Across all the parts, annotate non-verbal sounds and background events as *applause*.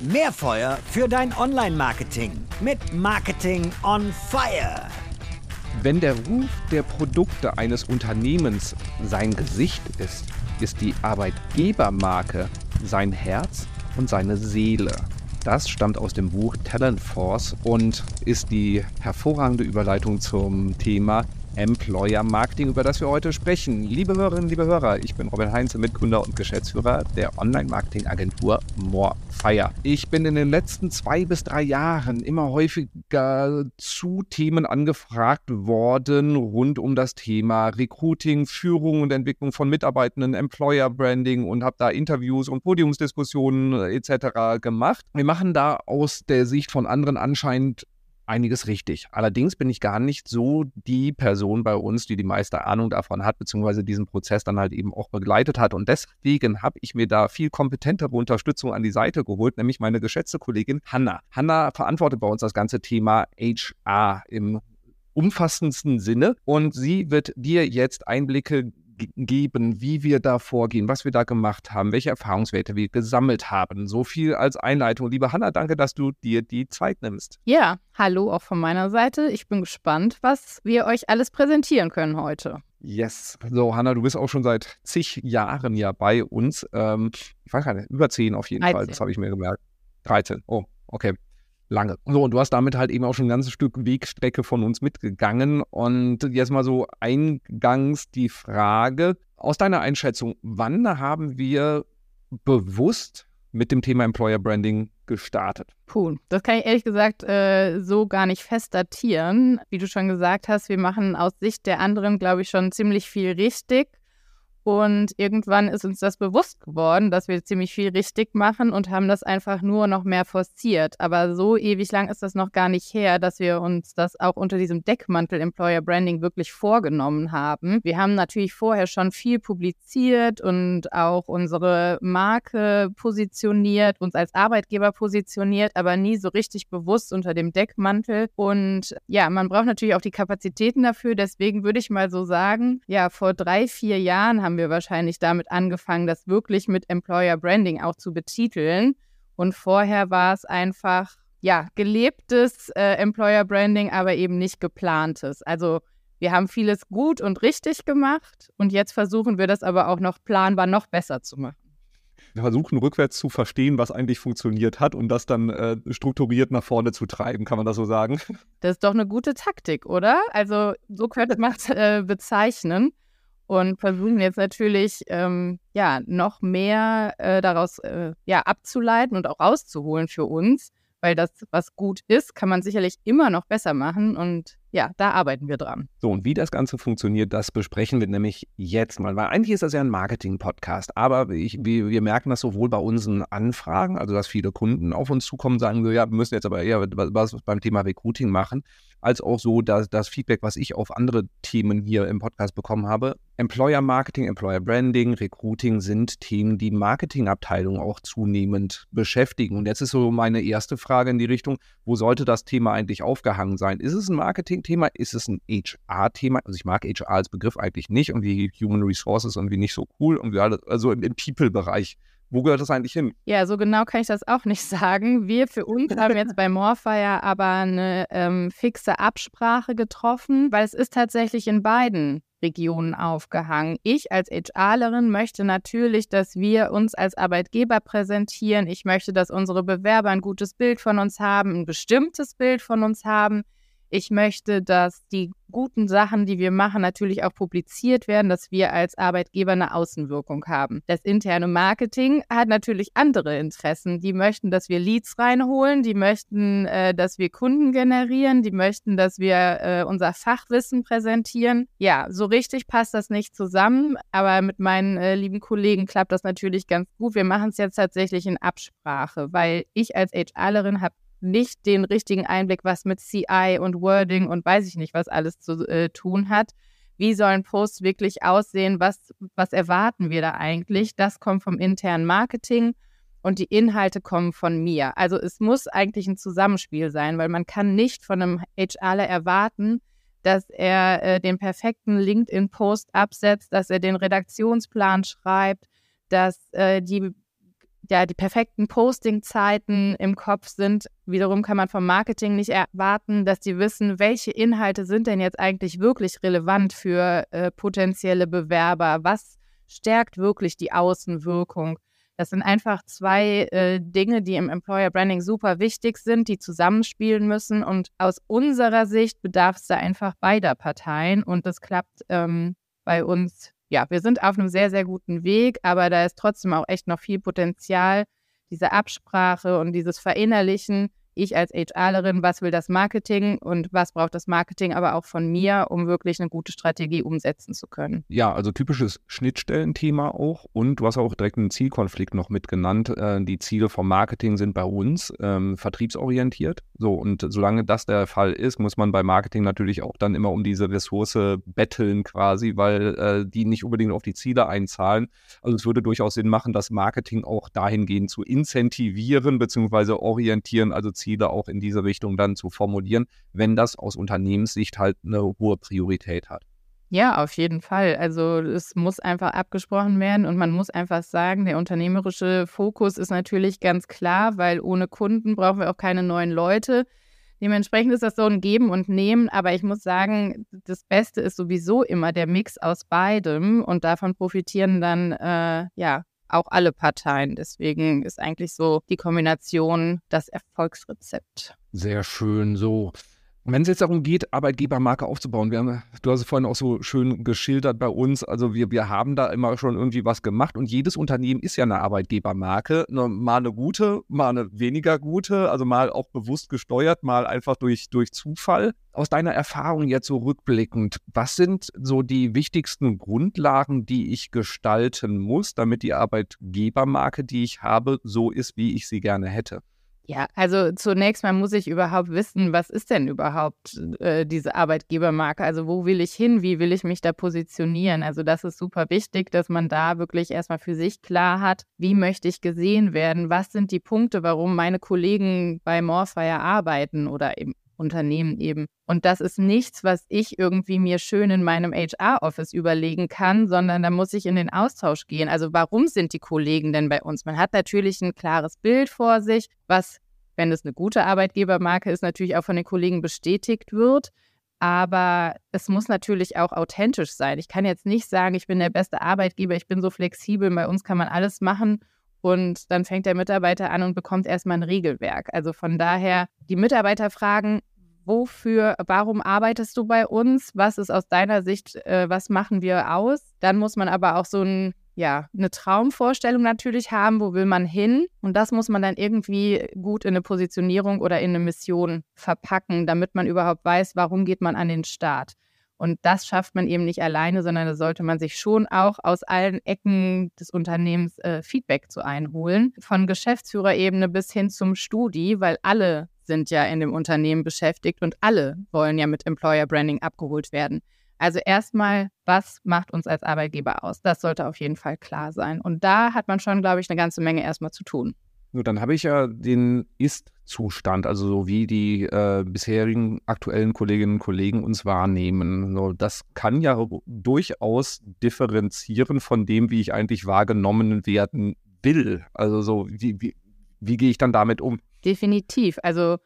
Mehr Feuer für dein Online-Marketing mit Marketing on Fire. Wenn der Ruf der Produkte eines Unternehmens sein Gesicht ist, ist die Arbeitgebermarke sein Herz und seine Seele. Das stammt aus dem Buch Talent Force und ist die hervorragende Überleitung zum Thema Employer Marketing, über das wir heute sprechen. Liebe Hörerinnen, liebe Hörer, ich bin Robin Heinze, Mitgründer und Geschäftsführer der Online-Marketing-Agentur Morefire. Ich bin in den letzten zwei bis drei Jahren immer häufiger zu Themen angefragt worden rund um das Thema Recruiting, Führung und Entwicklung von Mitarbeitenden, Employer Branding und habe da Interviews und Podiumsdiskussionen etc. gemacht. Wir machen da aus der Sicht von anderen anscheinend einiges richtig. Allerdings bin ich gar nicht so die Person bei uns, die die meiste Ahnung davon hat, beziehungsweise diesen Prozess dann halt eben auch begleitet hat. Und deswegen habe ich mir da viel kompetentere Unterstützung an die Seite geholt, nämlich meine geschätzte Kollegin Hanna. Hanna verantwortet bei uns das ganze Thema HR im umfassendsten Sinne und sie wird dir jetzt Einblicke geben, wie wir da vorgehen, was wir da gemacht haben, welche Erfahrungswerte wir gesammelt haben. So viel als Einleitung. Liebe Hanna, danke, dass du dir die Zeit nimmst. Ja, hallo auch von meiner Seite. Ich bin gespannt, was wir euch alles präsentieren können heute. Yes. So, Hanna, du bist auch schon seit zig Jahren ja bei uns. Ähm, ich weiß gar nicht, über zehn auf jeden 13. Fall, das habe ich mir gemerkt. 13. Oh, okay lange. So, und du hast damit halt eben auch schon ein ganzes Stück Wegstrecke von uns mitgegangen. Und jetzt mal so eingangs die Frage, aus deiner Einschätzung, wann haben wir bewusst mit dem Thema Employer Branding gestartet? Puh, das kann ich ehrlich gesagt äh, so gar nicht fest datieren. Wie du schon gesagt hast, wir machen aus Sicht der anderen, glaube ich, schon ziemlich viel richtig. Und irgendwann ist uns das bewusst geworden, dass wir ziemlich viel richtig machen und haben das einfach nur noch mehr forciert. Aber so ewig lang ist das noch gar nicht her, dass wir uns das auch unter diesem Deckmantel Employer Branding wirklich vorgenommen haben. Wir haben natürlich vorher schon viel publiziert und auch unsere Marke positioniert, uns als Arbeitgeber positioniert, aber nie so richtig bewusst unter dem Deckmantel. Und ja, man braucht natürlich auch die Kapazitäten dafür. Deswegen würde ich mal so sagen, ja, vor drei, vier Jahren haben wir wahrscheinlich damit angefangen, das wirklich mit Employer Branding auch zu betiteln. Und vorher war es einfach, ja, gelebtes äh, Employer Branding, aber eben nicht geplantes. Also wir haben vieles gut und richtig gemacht und jetzt versuchen wir das aber auch noch planbar noch besser zu machen. Wir versuchen rückwärts zu verstehen, was eigentlich funktioniert hat und das dann äh, strukturiert nach vorne zu treiben, kann man das so sagen? Das ist doch eine gute Taktik, oder? Also so könnte man es äh, bezeichnen und versuchen jetzt natürlich ähm, ja noch mehr äh, daraus äh, ja abzuleiten und auch rauszuholen für uns, weil das, was gut ist, kann man sicherlich immer noch besser machen und ja, da arbeiten wir dran. So, und wie das Ganze funktioniert, das besprechen wir nämlich jetzt mal, weil eigentlich ist das ja ein Marketing-Podcast, aber ich, wir, wir, merken das sowohl bei unseren Anfragen, also dass viele Kunden auf uns zukommen sagen, so, ja, wir müssen jetzt aber eher was beim Thema Recruiting machen, als auch so dass das Feedback, was ich auf andere Themen hier im Podcast bekommen habe. Employer Marketing, Employer Branding, Recruiting sind Themen, die Marketingabteilungen auch zunehmend beschäftigen. Und jetzt ist so meine erste Frage in die Richtung, wo sollte das Thema eigentlich aufgehangen sein? Ist es ein Marketing-Thema? Ist es ein HR-Thema? Also ich mag HR als Begriff eigentlich nicht und die Human Resources irgendwie nicht so cool und wir alle, also im, im People-Bereich wo gehört das eigentlich hin? Ja, so genau kann ich das auch nicht *laughs* sagen. Wir für uns haben jetzt bei Morfire aber eine ähm, fixe Absprache getroffen, weil es ist tatsächlich in beiden Regionen aufgehangen. Ich als HRlerin möchte natürlich, dass wir uns als Arbeitgeber präsentieren. Ich möchte, dass unsere Bewerber ein gutes Bild von uns haben, ein bestimmtes Bild von uns haben. Ich möchte, dass die guten Sachen, die wir machen, natürlich auch publiziert werden, dass wir als Arbeitgeber eine Außenwirkung haben. Das interne Marketing hat natürlich andere Interessen. Die möchten, dass wir Leads reinholen, die möchten, äh, dass wir Kunden generieren, die möchten, dass wir äh, unser Fachwissen präsentieren. Ja, so richtig passt das nicht zusammen, aber mit meinen äh, lieben Kollegen klappt das natürlich ganz gut. Wir machen es jetzt tatsächlich in Absprache, weil ich als HRlerin habe nicht den richtigen Einblick, was mit CI und Wording und weiß ich nicht, was alles zu äh, tun hat. Wie sollen Posts wirklich aussehen? Was, was erwarten wir da eigentlich? Das kommt vom internen Marketing und die Inhalte kommen von mir. Also es muss eigentlich ein Zusammenspiel sein, weil man kann nicht von einem HRler erwarten, dass er äh, den perfekten LinkedIn-Post absetzt, dass er den Redaktionsplan schreibt, dass äh, die ja, die perfekten Posting-Zeiten im Kopf sind. Wiederum kann man vom Marketing nicht erwarten, dass die wissen, welche Inhalte sind denn jetzt eigentlich wirklich relevant für äh, potenzielle Bewerber? Was stärkt wirklich die Außenwirkung? Das sind einfach zwei äh, Dinge, die im Employer Branding super wichtig sind, die zusammenspielen müssen. Und aus unserer Sicht bedarf es da einfach beider Parteien. Und das klappt ähm, bei uns. Ja, wir sind auf einem sehr, sehr guten Weg, aber da ist trotzdem auch echt noch viel Potenzial, diese Absprache und dieses Verinnerlichen ich als HRlerin, was will das Marketing und was braucht das Marketing aber auch von mir, um wirklich eine gute Strategie umsetzen zu können. Ja, also typisches Schnittstellenthema auch und du hast auch direkt einen Zielkonflikt noch mitgenannt. Äh, die Ziele vom Marketing sind bei uns ähm, vertriebsorientiert. So, und solange das der Fall ist, muss man bei Marketing natürlich auch dann immer um diese Ressource betteln quasi, weil äh, die nicht unbedingt auf die Ziele einzahlen. Also es würde durchaus Sinn machen, das Marketing auch dahingehend zu incentivieren bzw. orientieren, also Ziele Ziele auch in diese Richtung dann zu formulieren, wenn das aus Unternehmenssicht halt eine hohe Priorität hat. Ja, auf jeden Fall. Also es muss einfach abgesprochen werden und man muss einfach sagen, der unternehmerische Fokus ist natürlich ganz klar, weil ohne Kunden brauchen wir auch keine neuen Leute. Dementsprechend ist das so ein Geben und Nehmen, aber ich muss sagen, das Beste ist sowieso immer der Mix aus beidem und davon profitieren dann äh, ja auch alle Parteien. Deswegen ist eigentlich so die Kombination das Erfolgsrezept. Sehr schön so. Wenn es jetzt darum geht, Arbeitgebermarke aufzubauen, haben, du hast es vorhin auch so schön geschildert bei uns, also wir, wir haben da immer schon irgendwie was gemacht und jedes Unternehmen ist ja eine Arbeitgebermarke, ne, mal eine gute, mal eine weniger gute, also mal auch bewusst gesteuert, mal einfach durch, durch Zufall. Aus deiner Erfahrung jetzt so rückblickend, was sind so die wichtigsten Grundlagen, die ich gestalten muss, damit die Arbeitgebermarke, die ich habe, so ist, wie ich sie gerne hätte? Ja, also zunächst mal muss ich überhaupt wissen, was ist denn überhaupt äh, diese Arbeitgebermarke? Also wo will ich hin? Wie will ich mich da positionieren? Also das ist super wichtig, dass man da wirklich erstmal für sich klar hat, wie möchte ich gesehen werden? Was sind die Punkte, warum meine Kollegen bei Morfire arbeiten oder im Unternehmen eben? Und das ist nichts, was ich irgendwie mir schön in meinem HR-Office überlegen kann, sondern da muss ich in den Austausch gehen. Also warum sind die Kollegen denn bei uns? Man hat natürlich ein klares Bild vor sich, was, wenn es eine gute Arbeitgebermarke ist, natürlich auch von den Kollegen bestätigt wird. Aber es muss natürlich auch authentisch sein. Ich kann jetzt nicht sagen, ich bin der beste Arbeitgeber, ich bin so flexibel, bei uns kann man alles machen und dann fängt der Mitarbeiter an und bekommt erstmal ein Regelwerk. Also von daher, die Mitarbeiter fragen, wofür, warum arbeitest du bei uns? Was ist aus deiner Sicht, äh, was machen wir aus? Dann muss man aber auch so ein, ja, eine Traumvorstellung natürlich haben, wo will man hin? Und das muss man dann irgendwie gut in eine Positionierung oder in eine Mission verpacken, damit man überhaupt weiß, warum geht man an den Start. Und das schafft man eben nicht alleine, sondern da sollte man sich schon auch aus allen Ecken des Unternehmens äh, Feedback zu einholen. Von Geschäftsführerebene bis hin zum Studi, weil alle sind ja in dem Unternehmen beschäftigt und alle wollen ja mit Employer Branding abgeholt werden. Also erstmal, was macht uns als Arbeitgeber aus? Das sollte auf jeden Fall klar sein. Und da hat man schon, glaube ich, eine ganze Menge erstmal zu tun. Nur dann habe ich ja den Ist-Zustand, also so wie die äh, bisherigen aktuellen Kolleginnen und Kollegen uns wahrnehmen. So, das kann ja durchaus differenzieren von dem, wie ich eigentlich wahrgenommen werden will. Also so, wie, wie, wie gehe ich dann damit um? Definitiv. Also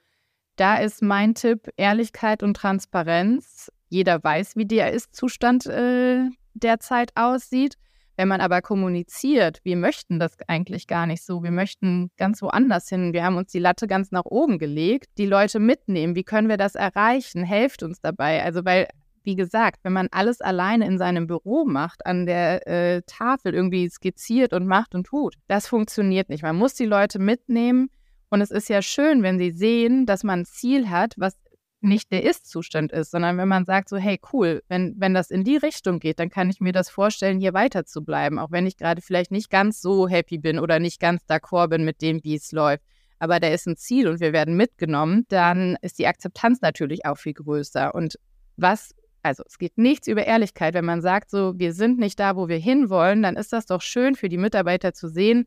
da ist mein Tipp Ehrlichkeit und Transparenz. Jeder weiß, wie der Ist-Zustand äh, derzeit aussieht. Wenn man aber kommuniziert, wir möchten das eigentlich gar nicht so, wir möchten ganz woanders hin, wir haben uns die Latte ganz nach oben gelegt, die Leute mitnehmen, wie können wir das erreichen, helft uns dabei. Also weil wie gesagt, wenn man alles alleine in seinem Büro macht, an der äh, Tafel irgendwie skizziert und macht und tut, das funktioniert nicht. Man muss die Leute mitnehmen. Und es ist ja schön, wenn sie sehen, dass man ein Ziel hat, was nicht der Ist-Zustand ist, sondern wenn man sagt so, hey, cool, wenn, wenn das in die Richtung geht, dann kann ich mir das vorstellen, hier weiter zu bleiben, auch wenn ich gerade vielleicht nicht ganz so happy bin oder nicht ganz d'accord bin mit dem, wie es läuft. Aber da ist ein Ziel und wir werden mitgenommen, dann ist die Akzeptanz natürlich auch viel größer. Und was also es geht nichts über Ehrlichkeit. Wenn man sagt, so, wir sind nicht da, wo wir hinwollen, dann ist das doch schön für die Mitarbeiter zu sehen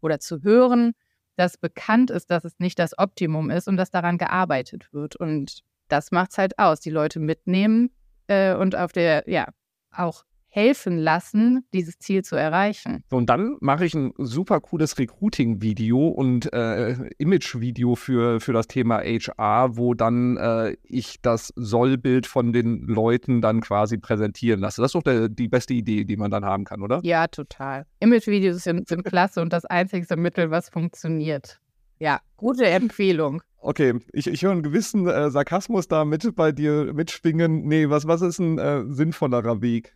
oder zu hören, dass bekannt ist, dass es nicht das Optimum ist und dass daran gearbeitet wird. Und das macht es halt aus, die Leute mitnehmen äh, und auf der, ja, auch helfen lassen, dieses Ziel zu erreichen. Und dann mache ich ein super cooles Recruiting-Video und äh, Image-Video für, für das Thema HR, wo dann äh, ich das Sollbild von den Leuten dann quasi präsentieren lasse. Das ist doch der, die beste Idee, die man dann haben kann, oder? Ja, total. Image-Videos sind, sind klasse und das einzigste Mittel, was funktioniert. Ja, gute Empfehlung. Okay, ich, ich höre einen gewissen äh, Sarkasmus da mit bei dir mitschwingen. Nee, was, was ist ein äh, sinnvollerer Weg?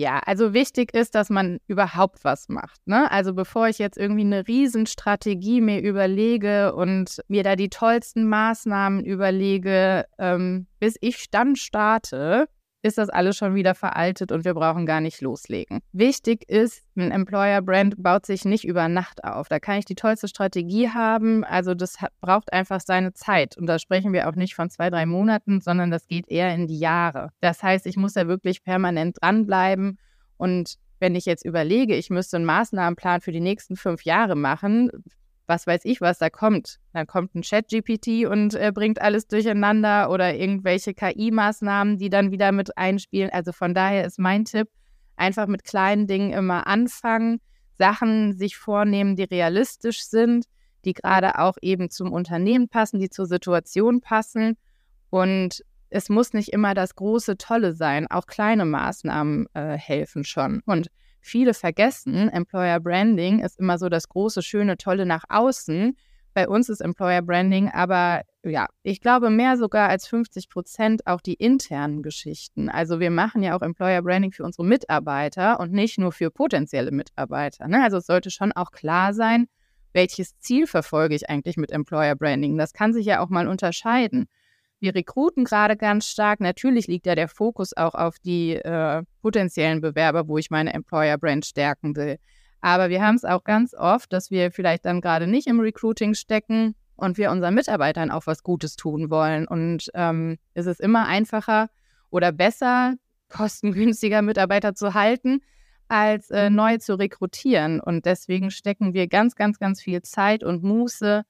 Ja, also wichtig ist, dass man überhaupt was macht. Ne? Also bevor ich jetzt irgendwie eine Riesenstrategie mir überlege und mir da die tollsten Maßnahmen überlege, ähm, bis ich dann starte, ist das alles schon wieder veraltet und wir brauchen gar nicht loslegen. Wichtig ist, ein Employer-Brand baut sich nicht über Nacht auf. Da kann ich die tollste Strategie haben. Also das braucht einfach seine Zeit. Und da sprechen wir auch nicht von zwei, drei Monaten, sondern das geht eher in die Jahre. Das heißt, ich muss da wirklich permanent dranbleiben. Und wenn ich jetzt überlege, ich müsste einen Maßnahmenplan für die nächsten fünf Jahre machen, was weiß ich, was da kommt. Dann kommt ein Chat-GPT und äh, bringt alles durcheinander oder irgendwelche KI-Maßnahmen, die dann wieder mit einspielen. Also von daher ist mein Tipp, einfach mit kleinen Dingen immer anfangen, Sachen sich vornehmen, die realistisch sind, die gerade auch eben zum Unternehmen passen, die zur Situation passen. Und es muss nicht immer das große Tolle sein. Auch kleine Maßnahmen äh, helfen schon. Und viele vergessen, Employer Branding ist immer so das große, schöne, tolle nach außen. Bei uns ist Employer Branding aber, ja, ich glaube mehr sogar als 50 Prozent auch die internen Geschichten. Also wir machen ja auch Employer Branding für unsere Mitarbeiter und nicht nur für potenzielle Mitarbeiter. Ne? Also es sollte schon auch klar sein, welches Ziel verfolge ich eigentlich mit Employer Branding. Das kann sich ja auch mal unterscheiden. Wir rekruten gerade ganz stark. Natürlich liegt ja der Fokus auch auf die äh, potenziellen Bewerber, wo ich meine Employer-Brand stärken will. Aber wir haben es auch ganz oft, dass wir vielleicht dann gerade nicht im Recruiting stecken und wir unseren Mitarbeitern auch was Gutes tun wollen. Und ähm, es ist immer einfacher oder besser, kostengünstiger Mitarbeiter zu halten, als äh, neu zu rekrutieren. Und deswegen stecken wir ganz, ganz, ganz viel Zeit und Muße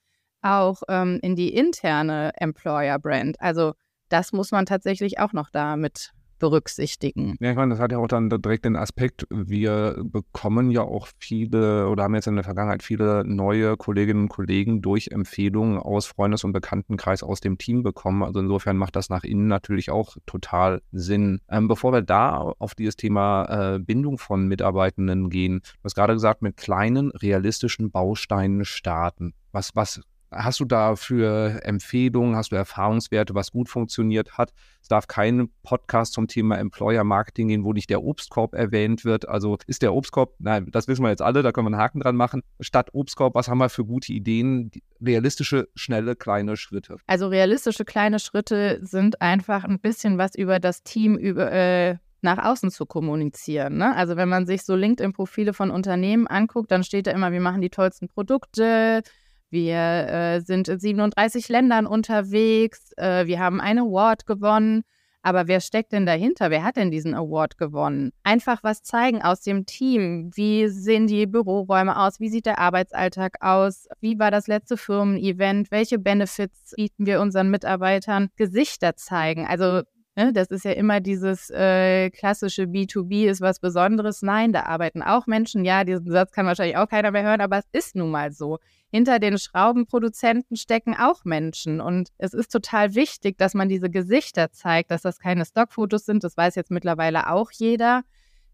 auch ähm, in die interne Employer-Brand. Also das muss man tatsächlich auch noch damit berücksichtigen. Ja, ich meine, das hat ja auch dann direkt den Aspekt, wir bekommen ja auch viele oder haben jetzt in der Vergangenheit viele neue Kolleginnen und Kollegen durch Empfehlungen aus Freundes- und Bekanntenkreis aus dem Team bekommen. Also insofern macht das nach innen natürlich auch total Sinn. Ähm, bevor wir da auf dieses Thema äh, Bindung von Mitarbeitenden gehen, du hast gerade gesagt, mit kleinen, realistischen Bausteinen starten. Was, was Hast du da für Empfehlungen, hast du Erfahrungswerte, was gut funktioniert hat? Es darf kein Podcast zum Thema Employer Marketing gehen, wo nicht der Obstkorb erwähnt wird. Also ist der Obstkorb, nein, das wissen wir jetzt alle, da können wir einen Haken dran machen. Statt Obstkorb, was haben wir für gute Ideen? Realistische, schnelle, kleine Schritte. Also realistische kleine Schritte sind einfach ein bisschen was über das Team, über äh nach außen zu kommunizieren. Ne? Also wenn man sich so LinkedIn-Profile von Unternehmen anguckt, dann steht da immer, wir machen die tollsten Produkte, wir äh, sind in 37 Ländern unterwegs. Äh, wir haben einen Award gewonnen. Aber wer steckt denn dahinter? Wer hat denn diesen Award gewonnen? Einfach was zeigen aus dem Team. Wie sehen die Büroräume aus? Wie sieht der Arbeitsalltag aus? Wie war das letzte Firmen-Event? Welche Benefits bieten wir unseren Mitarbeitern? Gesichter zeigen. Also Ne, das ist ja immer dieses äh, klassische B2B ist was Besonderes. Nein, da arbeiten auch Menschen. Ja, diesen Satz kann wahrscheinlich auch keiner mehr hören, aber es ist nun mal so. Hinter den Schraubenproduzenten stecken auch Menschen. Und es ist total wichtig, dass man diese Gesichter zeigt, dass das keine Stockfotos sind. Das weiß jetzt mittlerweile auch jeder.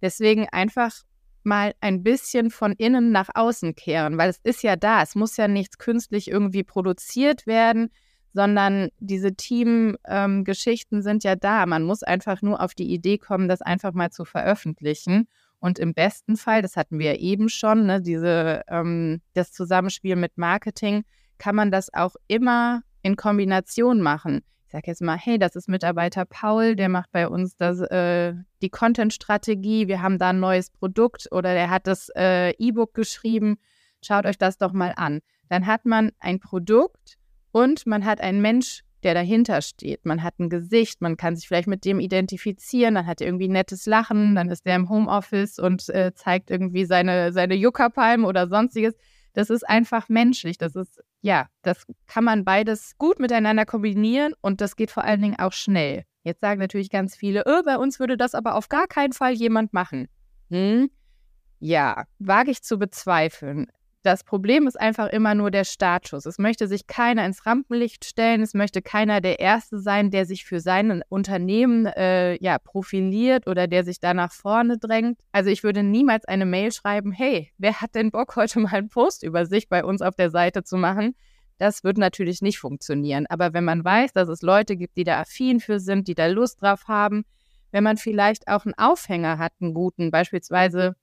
Deswegen einfach mal ein bisschen von innen nach außen kehren, weil es ist ja da. Es muss ja nichts künstlich irgendwie produziert werden sondern diese Teamgeschichten ähm, sind ja da. Man muss einfach nur auf die Idee kommen, das einfach mal zu veröffentlichen. Und im besten Fall, das hatten wir eben schon, ne, diese, ähm, das Zusammenspiel mit Marketing, kann man das auch immer in Kombination machen. Ich sage jetzt mal, hey, das ist Mitarbeiter Paul, der macht bei uns das, äh, die Content-Strategie, wir haben da ein neues Produkt oder der hat das äh, E-Book geschrieben. Schaut euch das doch mal an. Dann hat man ein Produkt, und man hat einen Mensch, der dahinter steht. Man hat ein Gesicht, man kann sich vielleicht mit dem identifizieren, dann hat er irgendwie nettes Lachen, dann ist der im Homeoffice und äh, zeigt irgendwie seine, seine Juckerpalmen oder sonstiges. Das ist einfach menschlich. Das ist, ja, das kann man beides gut miteinander kombinieren und das geht vor allen Dingen auch schnell. Jetzt sagen natürlich ganz viele, oh, bei uns würde das aber auf gar keinen Fall jemand machen. Hm? Ja, wage ich zu bezweifeln. Das Problem ist einfach immer nur der Startschuss. Es möchte sich keiner ins Rampenlicht stellen. Es möchte keiner der Erste sein, der sich für sein Unternehmen äh, ja, profiliert oder der sich da nach vorne drängt. Also ich würde niemals eine Mail schreiben, hey, wer hat denn Bock, heute mal einen Post über sich bei uns auf der Seite zu machen? Das wird natürlich nicht funktionieren. Aber wenn man weiß, dass es Leute gibt, die da affin für sind, die da Lust drauf haben, wenn man vielleicht auch einen Aufhänger hat, einen guten, beispielsweise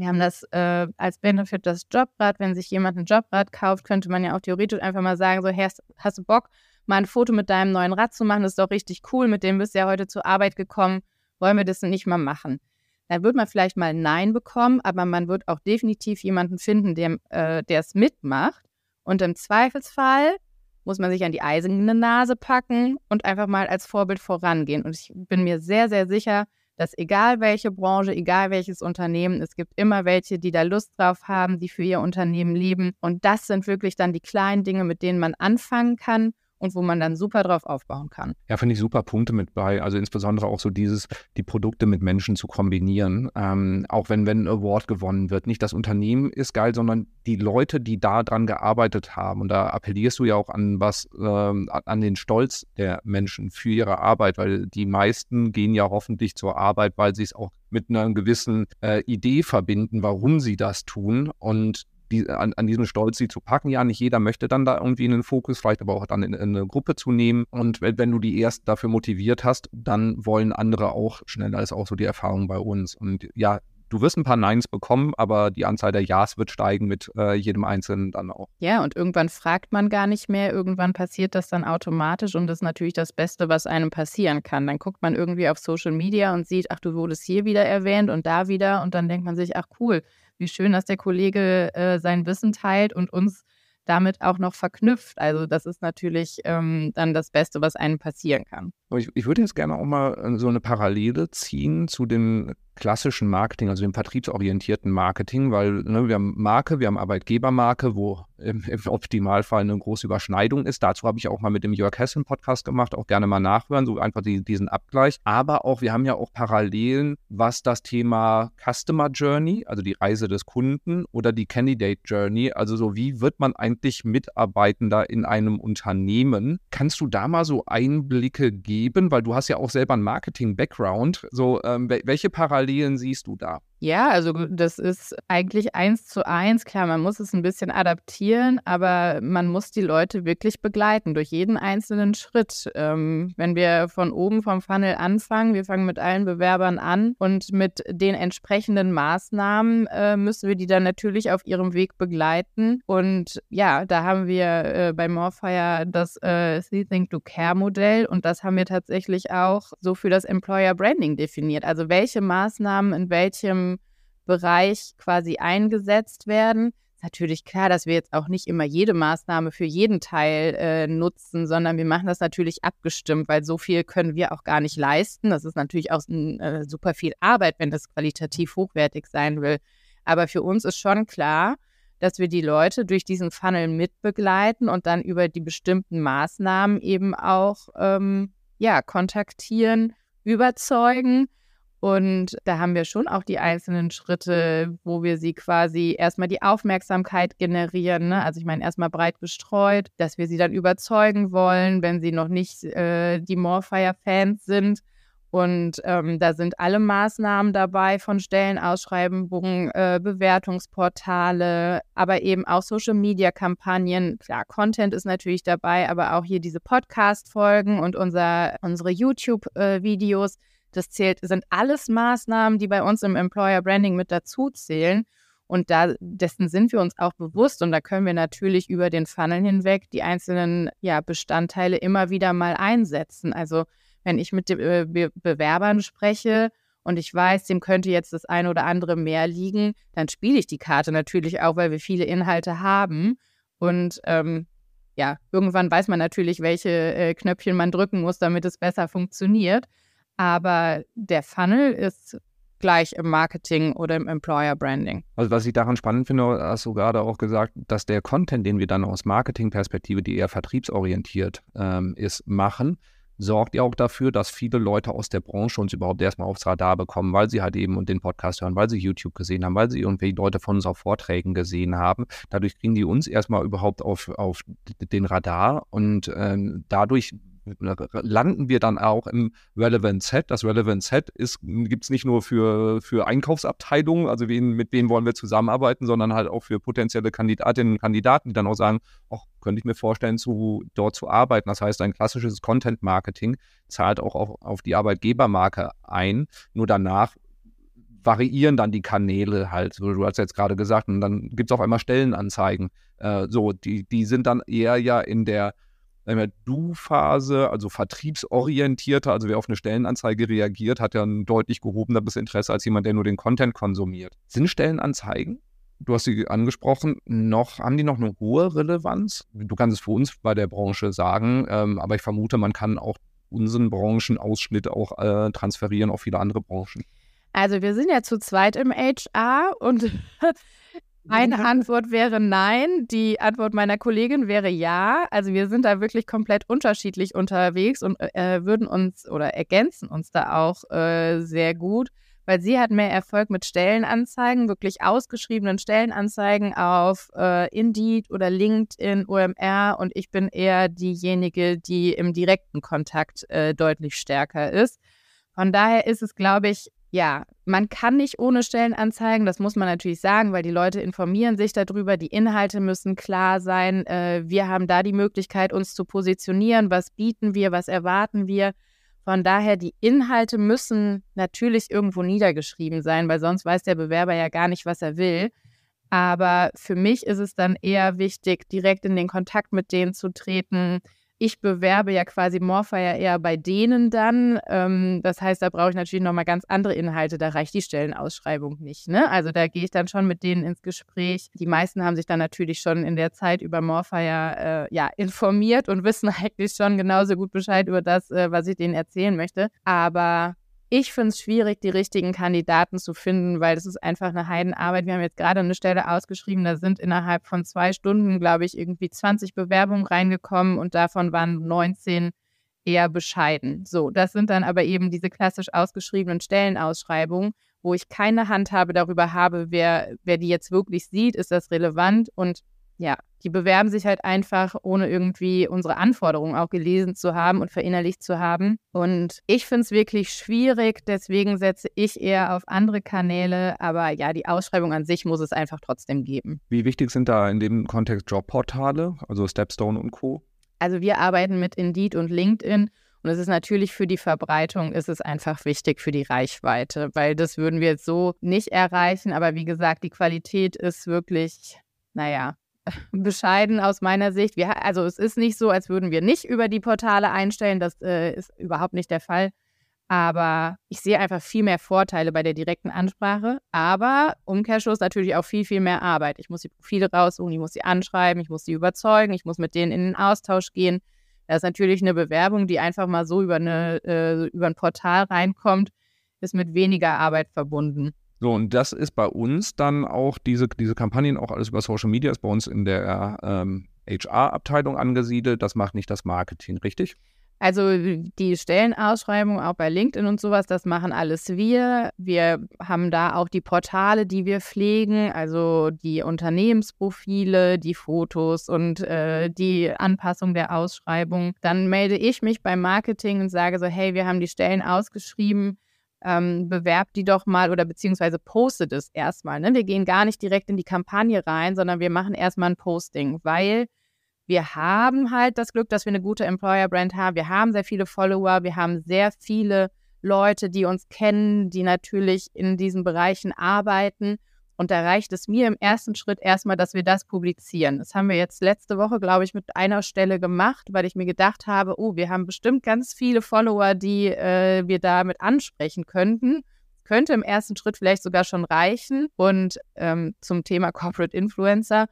wir haben das äh, als Benefit das Jobrad. Wenn sich jemand ein Jobrad kauft, könnte man ja auch theoretisch einfach mal sagen, so, hast, hast du Bock, mal ein Foto mit deinem neuen Rad zu machen? Das ist doch richtig cool, mit dem bist du ja heute zur Arbeit gekommen. Wollen wir das nicht mal machen? Dann wird man vielleicht mal Nein bekommen, aber man wird auch definitiv jemanden finden, der äh, es mitmacht. Und im Zweifelsfall muss man sich an die eiserne Nase packen und einfach mal als Vorbild vorangehen. Und ich bin mir sehr, sehr sicher, dass egal welche Branche, egal welches Unternehmen, es gibt immer welche, die da Lust drauf haben, die für ihr Unternehmen leben. Und das sind wirklich dann die kleinen Dinge, mit denen man anfangen kann und wo man dann super drauf aufbauen kann. Ja, finde ich super Punkte mit bei. Also insbesondere auch so dieses, die Produkte mit Menschen zu kombinieren. Ähm, auch wenn, wenn ein Award gewonnen wird. Nicht das Unternehmen ist geil, sondern die Leute, die da dran gearbeitet haben. Und da appellierst du ja auch an was, ähm, an den Stolz der Menschen für ihre Arbeit, weil die meisten gehen ja hoffentlich zur Arbeit, weil sie es auch mit einer gewissen äh, Idee verbinden, warum sie das tun. Und die, an, an diesem Stolz sie zu packen. Ja, nicht jeder möchte dann da irgendwie in den Fokus, vielleicht aber auch dann in, in eine Gruppe zu nehmen. Und wenn, wenn, du die erst dafür motiviert hast, dann wollen andere auch schneller, ist auch so die Erfahrung bei uns. Und ja, du wirst ein paar Neins bekommen, aber die Anzahl der Ja's wird steigen mit äh, jedem Einzelnen dann auch. Ja, und irgendwann fragt man gar nicht mehr, irgendwann passiert das dann automatisch und das ist natürlich das Beste, was einem passieren kann. Dann guckt man irgendwie auf Social Media und sieht, ach, du wurdest hier wieder erwähnt und da wieder und dann denkt man sich, ach cool, wie schön, dass der Kollege äh, sein Wissen teilt und uns damit auch noch verknüpft. Also das ist natürlich ähm, dann das Beste, was einem passieren kann. Ich, ich würde jetzt gerne auch mal äh, so eine Parallele ziehen zu dem klassischen Marketing, also dem vertriebsorientierten Marketing, weil ne, wir haben Marke, wir haben Arbeitgebermarke, wo im, im, Optimalfall eine große Überschneidung ist. Dazu habe ich auch mal mit dem Jörg Hessen Podcast gemacht, auch gerne mal nachhören, so einfach die, diesen Abgleich. Aber auch, wir haben ja auch Parallelen, was das Thema Customer Journey, also die Reise des Kunden oder die Candidate Journey, also so wie wird man eigentlich Mitarbeitender in einem Unternehmen? Kannst du da mal so Einblicke geben, weil du hast ja auch selber einen Marketing-Background. So, ähm, welche Parallelen siehst du da? Ja, also das ist eigentlich eins zu eins. Klar, man muss es ein bisschen adaptieren, aber man muss die Leute wirklich begleiten durch jeden einzelnen Schritt. Ähm, wenn wir von oben vom Funnel anfangen, wir fangen mit allen Bewerbern an und mit den entsprechenden Maßnahmen äh, müssen wir die dann natürlich auf ihrem Weg begleiten. Und ja, da haben wir äh, bei Morfire das äh, See Think Do Care Modell und das haben wir tatsächlich auch so für das Employer Branding definiert. Also welche Maßnahmen in welchem Bereich quasi eingesetzt werden. Ist natürlich klar, dass wir jetzt auch nicht immer jede Maßnahme für jeden Teil äh, nutzen, sondern wir machen das natürlich abgestimmt, weil so viel können wir auch gar nicht leisten. Das ist natürlich auch äh, super viel Arbeit, wenn das qualitativ hochwertig sein will. Aber für uns ist schon klar, dass wir die Leute durch diesen Funnel mitbegleiten und dann über die bestimmten Maßnahmen eben auch ähm, ja, kontaktieren, überzeugen und da haben wir schon auch die einzelnen Schritte, wo wir sie quasi erstmal die Aufmerksamkeit generieren. Ne? Also ich meine, erstmal breit gestreut, dass wir sie dann überzeugen wollen, wenn sie noch nicht äh, die Morfire-Fans sind. Und ähm, da sind alle Maßnahmen dabei von Stellenausschreibungen, äh, Bewertungsportale, aber eben auch Social-Media-Kampagnen. Klar, Content ist natürlich dabei, aber auch hier diese Podcast-Folgen und unser, unsere YouTube-Videos. Äh, das zählt, sind alles Maßnahmen, die bei uns im Employer Branding mit dazu zählen. Und da, dessen sind wir uns auch bewusst. Und da können wir natürlich über den Funnel hinweg die einzelnen ja, Bestandteile immer wieder mal einsetzen. Also wenn ich mit den äh, Be Bewerbern spreche und ich weiß, dem könnte jetzt das eine oder andere mehr liegen, dann spiele ich die Karte natürlich auch, weil wir viele Inhalte haben. Und ähm, ja, irgendwann weiß man natürlich, welche äh, Knöpfchen man drücken muss, damit es besser funktioniert. Aber der Funnel ist gleich im Marketing oder im Employer Branding. Also was ich daran spannend finde, hast du gerade auch gesagt, dass der Content, den wir dann aus Marketingperspektive, die eher vertriebsorientiert ähm, ist, machen, sorgt ja auch dafür, dass viele Leute aus der Branche uns überhaupt erstmal aufs Radar bekommen, weil sie halt eben den Podcast hören, weil sie YouTube gesehen haben, weil sie irgendwie Leute von uns auf Vorträgen gesehen haben. Dadurch kriegen die uns erstmal überhaupt auf, auf den Radar und ähm, dadurch landen wir dann auch im Relevant Set. Das Relevant Set gibt es nicht nur für, für Einkaufsabteilungen, also wen, mit wem wollen wir zusammenarbeiten, sondern halt auch für potenzielle Kandidatinnen und Kandidaten, die dann auch sagen, ach, könnte ich mir vorstellen, zu, dort zu arbeiten. Das heißt, ein klassisches Content-Marketing zahlt auch auf, auf die Arbeitgebermarke ein. Nur danach variieren dann die Kanäle halt, so du hast jetzt gerade gesagt, und dann gibt es auf einmal Stellenanzeigen. Äh, so, die, die sind dann eher ja in der Du-Phase, also vertriebsorientierter, also wer auf eine Stellenanzeige reagiert, hat ja ein deutlich gehobeneres Interesse als jemand, der nur den Content konsumiert. Sind Stellenanzeigen, du hast sie angesprochen, noch, haben die noch eine hohe Relevanz? Du kannst es für uns bei der Branche sagen, ähm, aber ich vermute, man kann auch unseren Branchenausschnitt auch äh, transferieren auf viele andere Branchen. Also wir sind ja zu zweit im HR und *laughs* Meine Antwort wäre nein. Die Antwort meiner Kollegin wäre ja. Also wir sind da wirklich komplett unterschiedlich unterwegs und äh, würden uns oder ergänzen uns da auch äh, sehr gut, weil sie hat mehr Erfolg mit Stellenanzeigen, wirklich ausgeschriebenen Stellenanzeigen auf äh, Indeed oder LinkedIn, OMR und ich bin eher diejenige, die im direkten Kontakt äh, deutlich stärker ist. Von daher ist es, glaube ich, ja, man kann nicht ohne Stellenanzeigen, das muss man natürlich sagen, weil die Leute informieren sich darüber, die Inhalte müssen klar sein. Äh, wir haben da die Möglichkeit, uns zu positionieren, was bieten wir, was erwarten wir. Von daher, die Inhalte müssen natürlich irgendwo niedergeschrieben sein, weil sonst weiß der Bewerber ja gar nicht, was er will. Aber für mich ist es dann eher wichtig, direkt in den Kontakt mit denen zu treten, ich bewerbe ja quasi Morfire eher bei denen dann. Ähm, das heißt, da brauche ich natürlich nochmal ganz andere Inhalte. Da reicht die Stellenausschreibung nicht. Ne? Also da gehe ich dann schon mit denen ins Gespräch. Die meisten haben sich dann natürlich schon in der Zeit über Morfire äh, ja, informiert und *laughs* wissen eigentlich schon genauso gut Bescheid über das, äh, was ich denen erzählen möchte. Aber ich finde es schwierig, die richtigen Kandidaten zu finden, weil das ist einfach eine Heidenarbeit. Wir haben jetzt gerade eine Stelle ausgeschrieben, da sind innerhalb von zwei Stunden, glaube ich, irgendwie 20 Bewerbungen reingekommen und davon waren 19 eher bescheiden. So, das sind dann aber eben diese klassisch ausgeschriebenen Stellenausschreibungen, wo ich keine Handhabe darüber habe, wer, wer die jetzt wirklich sieht, ist das relevant und ja, die bewerben sich halt einfach, ohne irgendwie unsere Anforderungen auch gelesen zu haben und verinnerlicht zu haben. Und ich finde es wirklich schwierig, deswegen setze ich eher auf andere Kanäle. Aber ja, die Ausschreibung an sich muss es einfach trotzdem geben. Wie wichtig sind da in dem Kontext Jobportale, also Stepstone und Co.? Also wir arbeiten mit Indeed und LinkedIn. Und es ist natürlich für die Verbreitung, ist es einfach wichtig für die Reichweite, weil das würden wir jetzt so nicht erreichen. Aber wie gesagt, die Qualität ist wirklich, naja, bescheiden aus meiner Sicht. Wir, also es ist nicht so, als würden wir nicht über die Portale einstellen. Das äh, ist überhaupt nicht der Fall. Aber ich sehe einfach viel mehr Vorteile bei der direkten Ansprache. Aber Umkehrschluss natürlich auch viel, viel mehr Arbeit. Ich muss die Profile raussuchen, ich muss sie anschreiben, ich muss sie überzeugen, ich muss mit denen in den Austausch gehen. Das ist natürlich eine Bewerbung, die einfach mal so über, eine, äh, über ein Portal reinkommt, ist mit weniger Arbeit verbunden. So, und das ist bei uns dann auch, diese, diese Kampagnen, auch alles über Social Media, ist bei uns in der ähm, HR-Abteilung angesiedelt. Das macht nicht das Marketing, richtig? Also die Stellenausschreibung auch bei LinkedIn und sowas, das machen alles wir. Wir haben da auch die Portale, die wir pflegen, also die Unternehmensprofile, die Fotos und äh, die Anpassung der Ausschreibung. Dann melde ich mich beim Marketing und sage so, hey, wir haben die Stellen ausgeschrieben ähm, bewerbt die doch mal oder beziehungsweise postet es erstmal. Ne? Wir gehen gar nicht direkt in die Kampagne rein, sondern wir machen erstmal ein Posting, weil wir haben halt das Glück, dass wir eine gute Employer-Brand haben. Wir haben sehr viele Follower, wir haben sehr viele Leute, die uns kennen, die natürlich in diesen Bereichen arbeiten. Und da reicht es mir im ersten Schritt erstmal, dass wir das publizieren. Das haben wir jetzt letzte Woche, glaube ich, mit einer Stelle gemacht, weil ich mir gedacht habe, oh, wir haben bestimmt ganz viele Follower, die äh, wir damit ansprechen könnten. Könnte im ersten Schritt vielleicht sogar schon reichen. Und ähm, zum Thema Corporate Influencer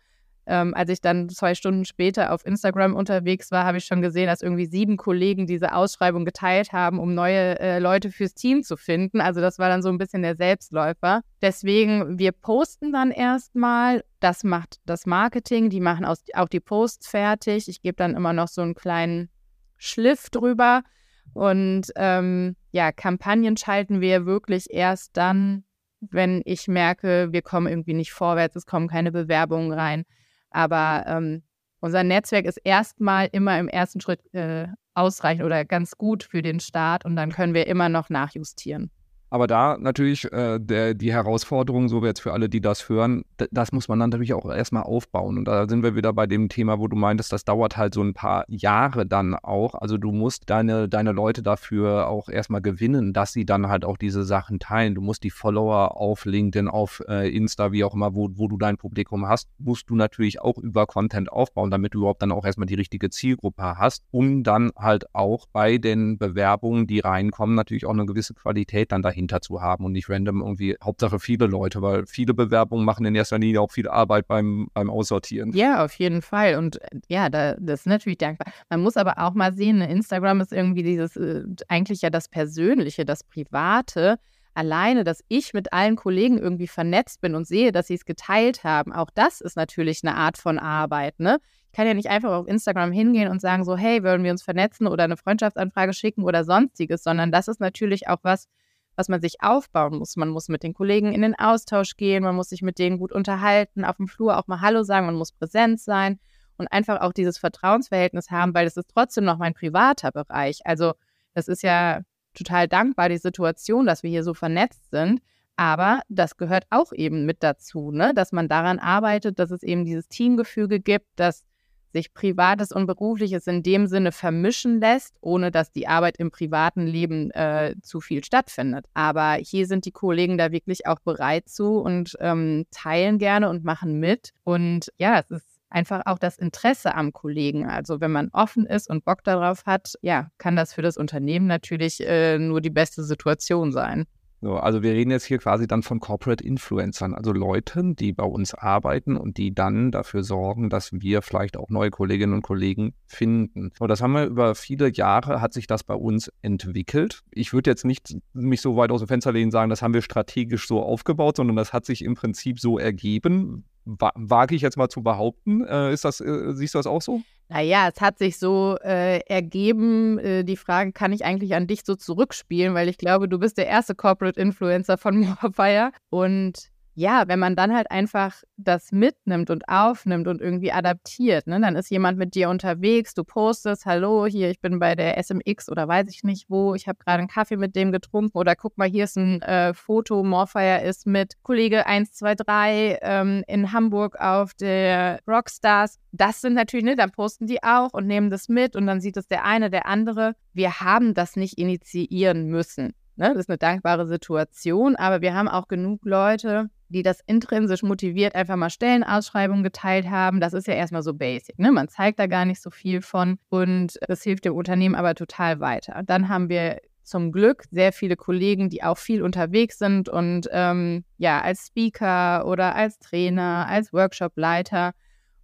ähm, als ich dann zwei Stunden später auf Instagram unterwegs war, habe ich schon gesehen, dass irgendwie sieben Kollegen diese Ausschreibung geteilt haben, um neue äh, Leute fürs Team zu finden. Also das war dann so ein bisschen der Selbstläufer. Deswegen, wir posten dann erstmal. Das macht das Marketing. Die machen auch die Posts fertig. Ich gebe dann immer noch so einen kleinen Schliff drüber. Und ähm, ja, Kampagnen schalten wir wirklich erst dann, wenn ich merke, wir kommen irgendwie nicht vorwärts, es kommen keine Bewerbungen rein. Aber ähm, unser Netzwerk ist erstmal immer im ersten Schritt äh, ausreichend oder ganz gut für den Start und dann können wir immer noch nachjustieren. Aber da natürlich äh, der, die Herausforderung, so jetzt für alle, die das hören, das muss man dann natürlich auch erstmal aufbauen. Und da sind wir wieder bei dem Thema, wo du meintest, das dauert halt so ein paar Jahre dann auch. Also du musst deine, deine Leute dafür auch erstmal gewinnen, dass sie dann halt auch diese Sachen teilen. Du musst die Follower auf LinkedIn, auf äh, Insta, wie auch immer, wo, wo du dein Publikum hast, musst du natürlich auch über Content aufbauen, damit du überhaupt dann auch erstmal die richtige Zielgruppe hast, um dann halt auch bei den Bewerbungen, die reinkommen, natürlich auch eine gewisse Qualität dann dahin dahinter zu haben und nicht random irgendwie Hauptsache viele Leute, weil viele Bewerbungen machen in erster Linie auch viel Arbeit beim, beim Aussortieren. Ja, auf jeden Fall. Und äh, ja, da, das ist natürlich dankbar. Man muss aber auch mal sehen, ne, Instagram ist irgendwie dieses, äh, eigentlich ja das Persönliche, das Private alleine, dass ich mit allen Kollegen irgendwie vernetzt bin und sehe, dass sie es geteilt haben, auch das ist natürlich eine Art von Arbeit. Ne? Ich kann ja nicht einfach auf Instagram hingehen und sagen so, hey, wollen wir uns vernetzen oder eine Freundschaftsanfrage schicken oder sonstiges, sondern das ist natürlich auch was, was man sich aufbauen muss. Man muss mit den Kollegen in den Austausch gehen, man muss sich mit denen gut unterhalten, auf dem Flur auch mal Hallo sagen, man muss präsent sein und einfach auch dieses Vertrauensverhältnis haben, weil es ist trotzdem noch mein privater Bereich. Also das ist ja total dankbar, die Situation, dass wir hier so vernetzt sind. Aber das gehört auch eben mit dazu, ne? dass man daran arbeitet, dass es eben dieses Teamgefüge gibt, dass sich Privates und Berufliches in dem Sinne vermischen lässt, ohne dass die Arbeit im privaten Leben äh, zu viel stattfindet. Aber hier sind die Kollegen da wirklich auch bereit zu und ähm, teilen gerne und machen mit. Und ja, es ist einfach auch das Interesse am Kollegen. Also wenn man offen ist und Bock darauf hat, ja, kann das für das Unternehmen natürlich äh, nur die beste Situation sein. So, also wir reden jetzt hier quasi dann von Corporate Influencern, also Leuten, die bei uns arbeiten und die dann dafür sorgen, dass wir vielleicht auch neue Kolleginnen und Kollegen finden. Und das haben wir über viele Jahre, hat sich das bei uns entwickelt. Ich würde jetzt nicht mich so weit aus dem Fenster lehnen sagen, das haben wir strategisch so aufgebaut, sondern das hat sich im Prinzip so ergeben. Wage ich jetzt mal zu behaupten. Äh, ist das, äh, siehst du das auch so? Naja, es hat sich so äh, ergeben. Äh, die Frage kann ich eigentlich an dich so zurückspielen, weil ich glaube, du bist der erste Corporate Influencer von *laughs* Morfire. Und ja, wenn man dann halt einfach das mitnimmt und aufnimmt und irgendwie adaptiert, ne, dann ist jemand mit dir unterwegs, du postest, hallo, hier, ich bin bei der SMX oder weiß ich nicht wo, ich habe gerade einen Kaffee mit dem getrunken oder guck mal, hier ist ein äh, Foto, Morfire ist mit Kollege 123 ähm, in Hamburg auf der Rockstars. Das sind natürlich, ne, dann posten die auch und nehmen das mit und dann sieht es der eine, der andere. Wir haben das nicht initiieren müssen. Ne? Das ist eine dankbare Situation, aber wir haben auch genug Leute, die das intrinsisch motiviert einfach mal Stellenausschreibungen geteilt haben. Das ist ja erstmal so basic. Ne? Man zeigt da gar nicht so viel von und das hilft dem Unternehmen aber total weiter. Dann haben wir zum Glück sehr viele Kollegen, die auch viel unterwegs sind und ähm, ja, als Speaker oder als Trainer, als Workshopleiter.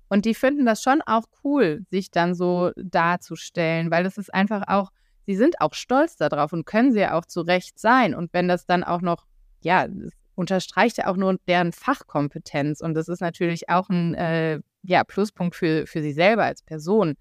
Und die finden das schon auch cool, sich dann so darzustellen, weil das ist einfach auch, sie sind auch stolz darauf und können sie ja auch zu Recht sein. Und wenn das dann auch noch, ja, unterstreicht ja auch nur deren Fachkompetenz. Und das ist natürlich auch ein äh, ja, Pluspunkt für, für sie selber als Person.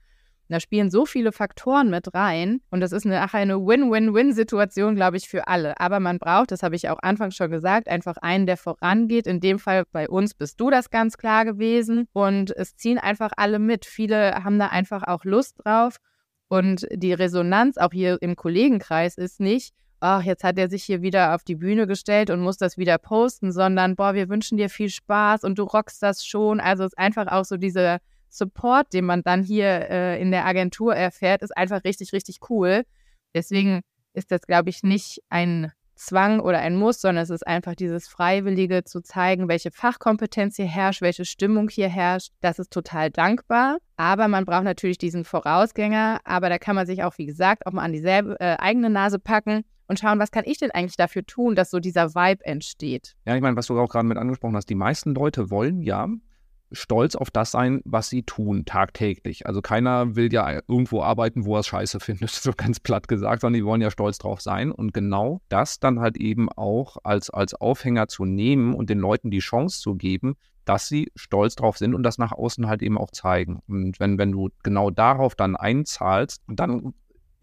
da spielen so viele Faktoren mit rein und das ist eine, eine Win-Win-Win-Situation, glaube ich, für alle. Aber man braucht, das habe ich auch anfangs schon gesagt, einfach einen, der vorangeht. In dem Fall bei uns bist du das ganz klar gewesen und es ziehen einfach alle mit. Viele haben da einfach auch Lust drauf und die Resonanz auch hier im Kollegenkreis ist nicht, ach, jetzt hat er sich hier wieder auf die Bühne gestellt und muss das wieder posten, sondern, boah, wir wünschen dir viel Spaß und du rockst das schon. Also es ist einfach auch so dieser Support, den man dann hier äh, in der Agentur erfährt, ist einfach richtig, richtig cool. Deswegen ist das, glaube ich, nicht ein Zwang oder ein Muss, sondern es ist einfach dieses Freiwillige zu zeigen, welche Fachkompetenz hier herrscht, welche Stimmung hier herrscht. Das ist total dankbar. Aber man braucht natürlich diesen Vorausgänger. Aber da kann man sich auch, wie gesagt, auch mal an dieselbe äh, eigene Nase packen und schauen, was kann ich denn eigentlich dafür tun, dass so dieser Vibe entsteht. Ja, ich meine, was du auch gerade mit angesprochen hast, die meisten Leute wollen ja stolz auf das sein, was sie tun tagtäglich. Also keiner will ja irgendwo arbeiten, wo er es scheiße *laughs* findet, so ganz platt gesagt, sondern die wollen ja stolz drauf sein. Und genau das dann halt eben auch als, als Aufhänger zu nehmen und den Leuten die Chance zu geben, dass sie stolz drauf sind und das nach außen halt eben auch zeigen. Und wenn, wenn du genau darauf dann einzahlst, dann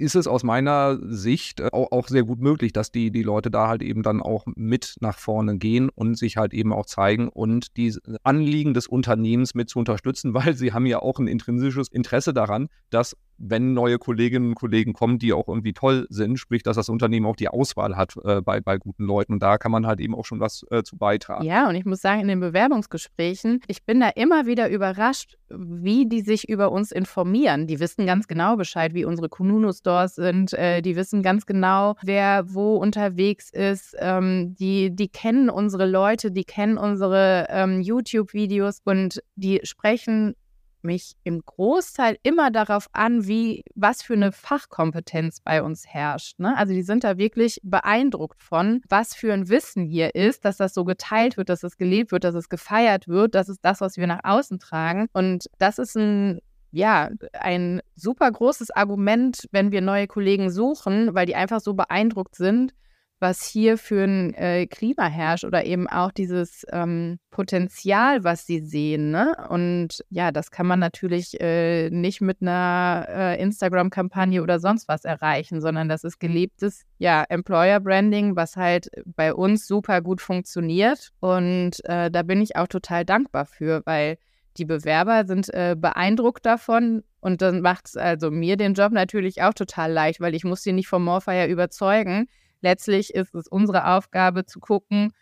ist es aus meiner Sicht auch, auch, sehr gut möglich, dass die, die Leute da halt eben dann auch mit nach vorne gehen und sich halt eben auch zeigen und die Anliegen des Unternehmens mit zu unterstützen, *laughs* weil sie haben ja auch ein intrinsisches Interesse daran, dass wenn neue Kolleginnen und Kollegen kommen, die auch irgendwie toll sind, sprich, dass das Unternehmen auch die Auswahl hat äh, bei, bei guten Leuten. Und da kann man halt eben auch schon was äh, zu beitragen. Ja, und ich muss sagen, in den Bewerbungsgesprächen, ich bin da immer wieder überrascht, wie die sich über uns informieren. Die wissen ganz genau Bescheid, wie unsere Kununu-Stores sind. Äh, die wissen ganz genau, wer wo unterwegs ist. Ähm, die, die kennen unsere Leute, die kennen unsere ähm, YouTube-Videos und die sprechen mich im Großteil immer darauf an, wie, was für eine Fachkompetenz bei uns herrscht. Ne? Also die sind da wirklich beeindruckt von, was für ein Wissen hier ist, dass das so geteilt wird, dass es gelebt wird, dass es gefeiert wird. Das ist das, was wir nach außen tragen. Und das ist ein ja, ein super großes Argument, wenn wir neue Kollegen suchen, weil die einfach so beeindruckt sind was hier für ein äh, Klima herrscht oder eben auch dieses ähm, Potenzial, was sie sehen. Ne? Und ja, das kann man natürlich äh, nicht mit einer äh, Instagram-Kampagne oder sonst was erreichen, sondern das ist gelebtes ja, Employer-Branding, was halt bei uns super gut funktioniert. Und äh, da bin ich auch total dankbar für, weil die Bewerber sind äh, beeindruckt davon und dann macht es also mir den Job natürlich auch total leicht, weil ich muss sie nicht vom Morfire überzeugen letztlich ist es unsere Aufgabe zu gucken,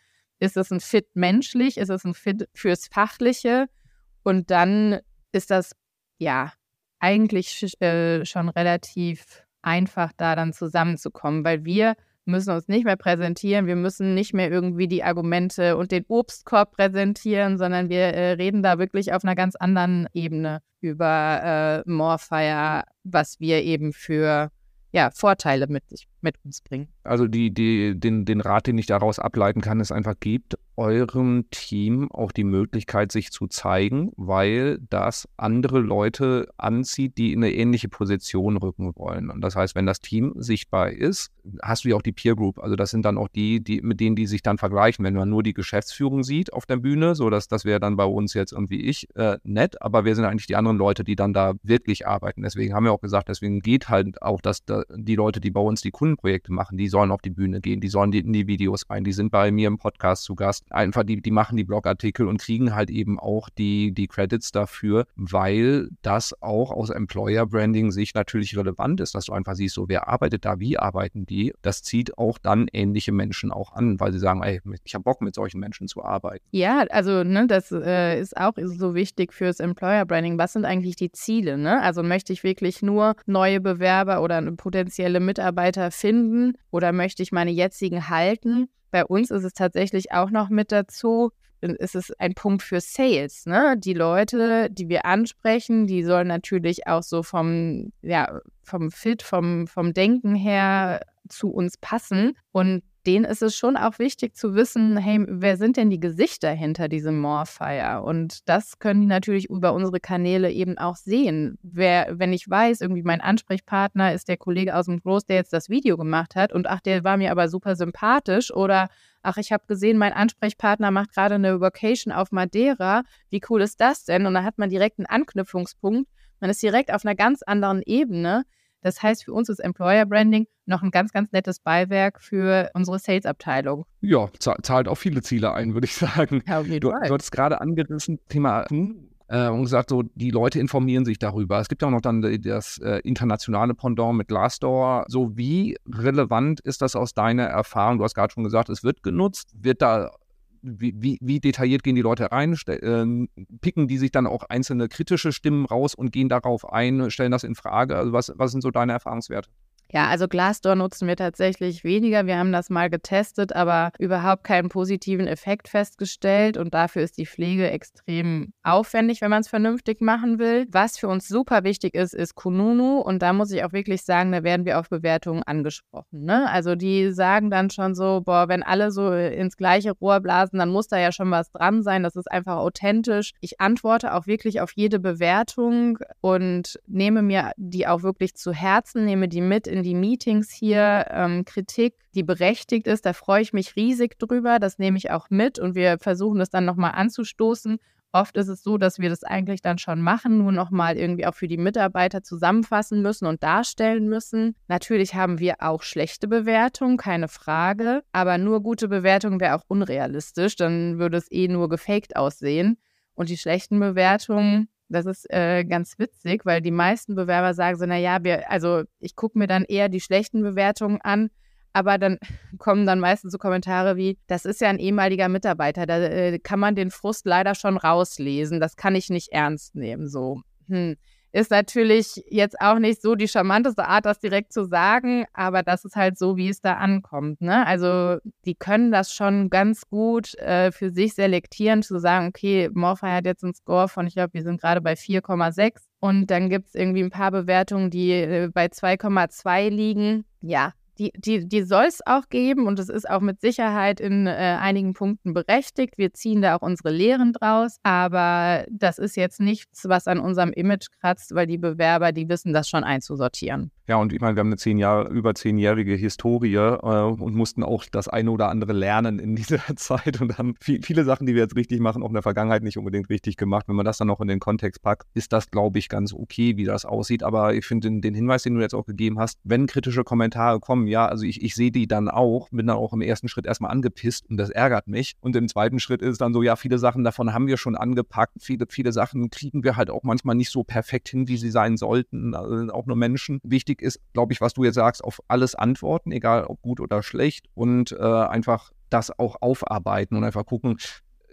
ist es ein Fit menschlich, ist es ein Fit fürs Fachliche? Und dann ist das ja eigentlich äh, schon relativ einfach da dann zusammenzukommen, weil wir müssen uns nicht mehr präsentieren, wir müssen nicht mehr irgendwie die Argumente und den Obstkorb präsentieren, sondern wir äh, reden da wirklich auf einer ganz anderen Ebene über äh, Morfire, was wir eben für ja, Vorteile mit, mit uns bringen. Also die, die, den, den Rat, den ich daraus ableiten kann, ist einfach, gebt eurem Team auch die Möglichkeit, sich zu zeigen, weil das andere Leute anzieht, die in eine ähnliche Position rücken wollen. Und das heißt, wenn das Team sichtbar ist, hast du ja auch die Peer Group. Also das sind dann auch die, die mit denen, die sich dann vergleichen. Wenn man nur die Geschäftsführung sieht auf der Bühne, so dass das wäre dann bei uns jetzt irgendwie ich äh, nett, aber wir sind eigentlich die anderen Leute, die dann da wirklich arbeiten. Deswegen haben wir auch gesagt, deswegen geht halt auch, dass da die Leute, die bei uns die Kundenprojekte machen, die sollen auf die Bühne gehen, die sollen die, in die Videos rein, die sind bei mir im Podcast zu Gast einfach, die, die machen die Blogartikel und kriegen halt eben auch die, die Credits dafür, weil das auch aus Employer Branding Sicht natürlich relevant ist, dass du einfach siehst, so wer arbeitet da, wie arbeiten die. Das zieht auch dann ähnliche Menschen auch an, weil sie sagen, ey, ich habe Bock mit solchen Menschen zu arbeiten. Ja, also ne, das äh, ist auch so wichtig fürs Employer Branding. Was sind eigentlich die Ziele? Ne? Also möchte ich wirklich nur neue Bewerber oder potenzielle Mitarbeiter finden oder möchte ich meine jetzigen halten? Bei uns ist es tatsächlich auch noch mit dazu, ist es ein Punkt für Sales. Ne? Die Leute, die wir ansprechen, die sollen natürlich auch so vom, ja, vom Fit, vom, vom Denken her zu uns passen. Und denen ist es schon auch wichtig zu wissen, hey, wer sind denn die Gesichter hinter diesem Morfire? Und das können die natürlich über unsere Kanäle eben auch sehen. Wer, wenn ich weiß, irgendwie mein Ansprechpartner ist der Kollege aus dem Groß, der jetzt das Video gemacht hat und ach, der war mir aber super sympathisch oder ach, ich habe gesehen, mein Ansprechpartner macht gerade eine Vacation auf Madeira. Wie cool ist das denn? Und dann hat man direkt einen Anknüpfungspunkt. Man ist direkt auf einer ganz anderen Ebene. Das heißt, für uns ist Employer Branding noch ein ganz, ganz nettes Beiwerk für unsere Sales-Abteilung. Ja, zahlt auch viele Ziele ein, würde ich sagen. Ja, du, du hattest gerade angerissen, Thema äh, und gesagt, so die Leute informieren sich darüber. Es gibt ja auch noch dann das äh, internationale Pendant mit Glassdoor. So wie relevant ist das aus deiner Erfahrung? Du hast gerade schon gesagt, es wird genutzt. Wird da wie, wie, detailliert gehen die Leute rein? Äh, picken die sich dann auch einzelne kritische Stimmen raus und gehen darauf ein, stellen das in Frage? Also was, was sind so deine Erfahrungswerte? Ja, also Glassdoor nutzen wir tatsächlich weniger. Wir haben das mal getestet, aber überhaupt keinen positiven Effekt festgestellt. Und dafür ist die Pflege extrem aufwendig, wenn man es vernünftig machen will. Was für uns super wichtig ist, ist Kununu. Und da muss ich auch wirklich sagen, da werden wir auf Bewertungen angesprochen. Ne? Also die sagen dann schon so, boah, wenn alle so ins gleiche Rohr blasen, dann muss da ja schon was dran sein. Das ist einfach authentisch. Ich antworte auch wirklich auf jede Bewertung und nehme mir die auch wirklich zu Herzen, nehme die mit in in die Meetings hier ähm, Kritik, die berechtigt ist. Da freue ich mich riesig drüber. Das nehme ich auch mit und wir versuchen das dann nochmal anzustoßen Oft ist es so, dass wir das eigentlich dann schon machen, nur nochmal irgendwie auch für die Mitarbeiter zusammenfassen müssen und darstellen müssen. Natürlich haben wir auch schlechte Bewertungen, keine Frage, aber nur gute Bewertungen wäre auch unrealistisch, dann würde es eh nur gefaked aussehen. Und die schlechten Bewertungen, das ist äh, ganz witzig, weil die meisten Bewerber sagen so, naja, wir, also ich gucke mir dann eher die schlechten Bewertungen an, aber dann *laughs* kommen dann meistens so Kommentare wie, das ist ja ein ehemaliger Mitarbeiter, da äh, kann man den Frust leider schon rauslesen, das kann ich nicht ernst nehmen, so. Hm. Ist natürlich jetzt auch nicht so die charmanteste Art, das direkt zu sagen, aber das ist halt so, wie es da ankommt. Ne? Also die können das schon ganz gut äh, für sich selektieren, zu sagen, okay, Morphy hat jetzt einen Score von, ich glaube, wir sind gerade bei 4,6 und dann gibt es irgendwie ein paar Bewertungen, die äh, bei 2,2 liegen. Ja, die, die, die soll es auch geben und es ist auch mit Sicherheit in äh, einigen Punkten berechtigt. Wir ziehen da auch unsere Lehren draus, aber das ist jetzt nichts, was an unserem Image kratzt, weil die Bewerber, die wissen das schon einzusortieren. Ja, und ich meine, wir haben eine zehn Jahre, über zehnjährige Historie äh, und mussten auch das eine oder andere lernen in *laughs* dieser Zeit und haben viel, viele Sachen, die wir jetzt richtig machen, auch in der Vergangenheit nicht unbedingt richtig gemacht. Wenn man das dann noch in den Kontext packt, ist das, glaube ich, ganz okay, wie das aussieht. Aber ich finde den, den, Hinweis, den du jetzt auch gegeben hast, wenn kritische Kommentare kommen, ja, also ich, ich sehe die dann auch, bin dann auch im ersten Schritt erstmal angepisst und das ärgert mich. Und im zweiten Schritt ist dann so, ja, viele Sachen davon haben wir schon angepackt. Viele, viele Sachen kriegen wir halt auch manchmal nicht so perfekt hin, wie sie sein sollten. Also auch nur Menschen. Wichtig wichtig ist, glaube ich, was du jetzt sagst, auf alles antworten, egal ob gut oder schlecht und äh, einfach das auch aufarbeiten und einfach gucken,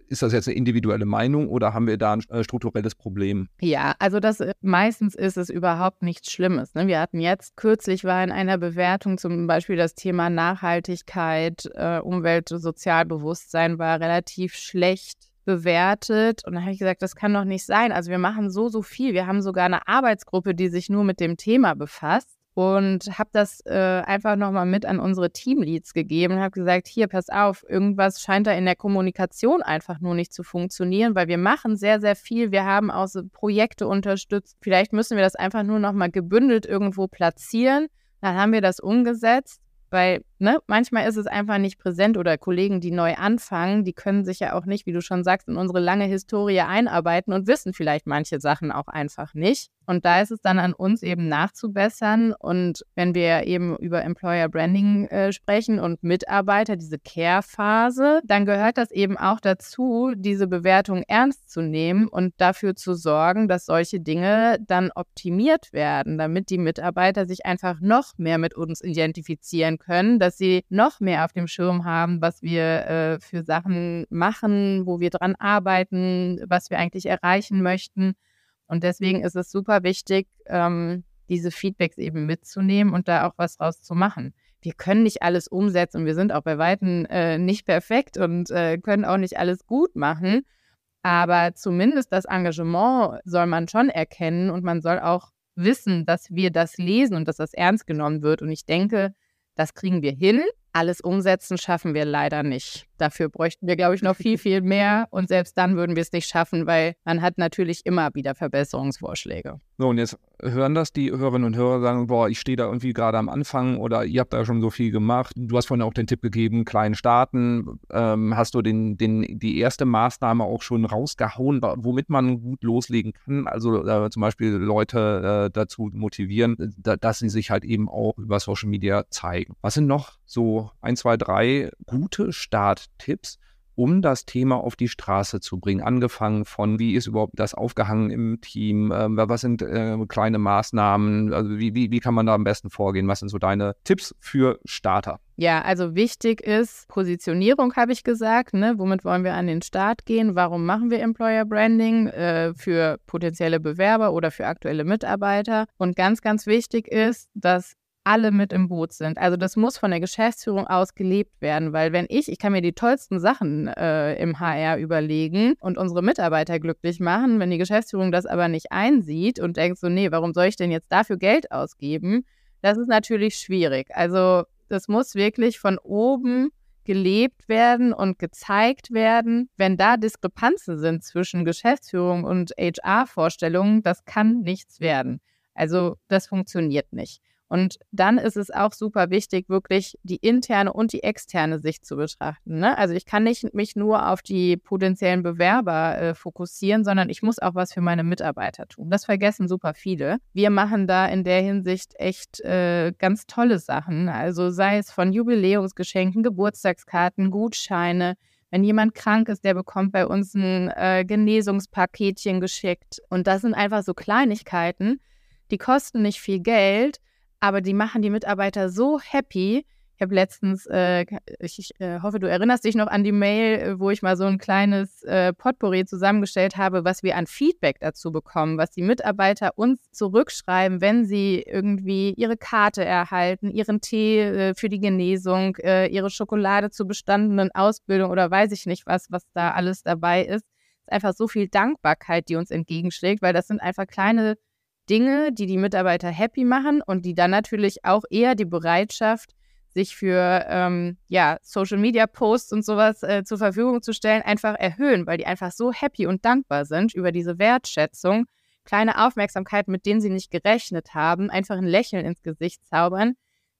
ist das jetzt eine individuelle Meinung oder haben wir da ein äh, strukturelles Problem? Ja, also das äh, meistens ist es überhaupt nichts Schlimmes. Ne? Wir hatten jetzt kürzlich war in einer Bewertung zum Beispiel das Thema Nachhaltigkeit, äh, Umwelt, Sozialbewusstsein war relativ schlecht bewertet. Und dann habe ich gesagt, das kann doch nicht sein. Also wir machen so, so viel. Wir haben sogar eine Arbeitsgruppe, die sich nur mit dem Thema befasst. Und habe das äh, einfach nochmal mit an unsere Teamleads gegeben und habe gesagt, hier, pass auf, irgendwas scheint da in der Kommunikation einfach nur nicht zu funktionieren, weil wir machen sehr, sehr viel. Wir haben auch so Projekte unterstützt. Vielleicht müssen wir das einfach nur nochmal gebündelt irgendwo platzieren. Dann haben wir das umgesetzt weil ne, manchmal ist es einfach nicht präsent oder Kollegen, die neu anfangen, die können sich ja auch nicht, wie du schon sagst, in unsere lange Historie einarbeiten und wissen vielleicht manche Sachen auch einfach nicht. Und da ist es dann an uns eben nachzubessern. Und wenn wir eben über Employer Branding äh, sprechen und Mitarbeiter, diese Care-Phase, dann gehört das eben auch dazu, diese Bewertung ernst zu nehmen und dafür zu sorgen, dass solche Dinge dann optimiert werden, damit die Mitarbeiter sich einfach noch mehr mit uns identifizieren können, dass sie noch mehr auf dem Schirm haben, was wir äh, für Sachen machen, wo wir dran arbeiten, was wir eigentlich erreichen möchten. Und deswegen ist es super wichtig, ähm, diese Feedbacks eben mitzunehmen und da auch was draus zu machen. Wir können nicht alles umsetzen und wir sind auch bei Weitem äh, nicht perfekt und äh, können auch nicht alles gut machen. Aber zumindest das Engagement soll man schon erkennen und man soll auch wissen, dass wir das lesen und dass das ernst genommen wird. Und ich denke, das kriegen wir hin. Alles umsetzen schaffen wir leider nicht. Dafür bräuchten wir, glaube ich, noch viel, viel mehr. *laughs* Und selbst dann würden wir es nicht schaffen, weil man hat natürlich immer wieder Verbesserungsvorschläge. So, und jetzt hören das die Hörerinnen und Hörer sagen, boah, ich stehe da irgendwie gerade am Anfang oder ihr habt da schon so viel gemacht. Du hast vorhin auch den Tipp gegeben, kleinen starten. Ähm, hast du den, den, die erste Maßnahme auch schon rausgehauen, womit man gut loslegen kann? Also äh, zum Beispiel Leute äh, dazu motivieren, da, dass sie sich halt eben auch über Social Media zeigen. Was sind noch so ein, zwei, drei gute Start Tipps, um das Thema auf die Straße zu bringen. Angefangen von, wie ist überhaupt das aufgehangen im Team, äh, was sind äh, kleine Maßnahmen, also wie, wie, wie kann man da am besten vorgehen? Was sind so deine Tipps für Starter? Ja, also wichtig ist Positionierung, habe ich gesagt. Ne? Womit wollen wir an den Start gehen? Warum machen wir Employer Branding äh, für potenzielle Bewerber oder für aktuelle Mitarbeiter? Und ganz, ganz wichtig ist, dass alle mit im Boot sind. Also das muss von der Geschäftsführung aus gelebt werden, weil wenn ich, ich kann mir die tollsten Sachen äh, im HR überlegen und unsere Mitarbeiter glücklich machen, wenn die Geschäftsführung das aber nicht einsieht und denkt so, nee, warum soll ich denn jetzt dafür Geld ausgeben? Das ist natürlich schwierig. Also das muss wirklich von oben gelebt werden und gezeigt werden. Wenn da Diskrepanzen sind zwischen Geschäftsführung und HR-Vorstellungen, das kann nichts werden. Also das funktioniert nicht. Und dann ist es auch super wichtig, wirklich die interne und die externe Sicht zu betrachten. Ne? Also ich kann nicht mich nur auf die potenziellen Bewerber äh, fokussieren, sondern ich muss auch was für meine Mitarbeiter tun. Das vergessen super viele. Wir machen da in der Hinsicht echt äh, ganz tolle Sachen. Also sei es von Jubiläumsgeschenken, Geburtstagskarten, Gutscheine. Wenn jemand krank ist, der bekommt bei uns ein äh, Genesungspaketchen geschickt. Und das sind einfach so Kleinigkeiten, die kosten nicht viel Geld, aber die machen die Mitarbeiter so happy. Ich habe letztens, äh, ich, ich äh, hoffe, du erinnerst dich noch an die Mail, äh, wo ich mal so ein kleines äh, Potpourri zusammengestellt habe, was wir an Feedback dazu bekommen, was die Mitarbeiter uns zurückschreiben, wenn sie irgendwie ihre Karte erhalten, ihren Tee äh, für die Genesung, äh, ihre Schokolade zur bestandenen Ausbildung oder weiß ich nicht was, was da alles dabei ist. Es ist einfach so viel Dankbarkeit, die uns entgegenschlägt, weil das sind einfach kleine Dinge, die die Mitarbeiter happy machen und die dann natürlich auch eher die Bereitschaft, sich für ähm, ja, Social Media Posts und sowas äh, zur Verfügung zu stellen, einfach erhöhen, weil die einfach so happy und dankbar sind über diese Wertschätzung, kleine Aufmerksamkeit, mit denen sie nicht gerechnet haben, einfach ein Lächeln ins Gesicht zaubern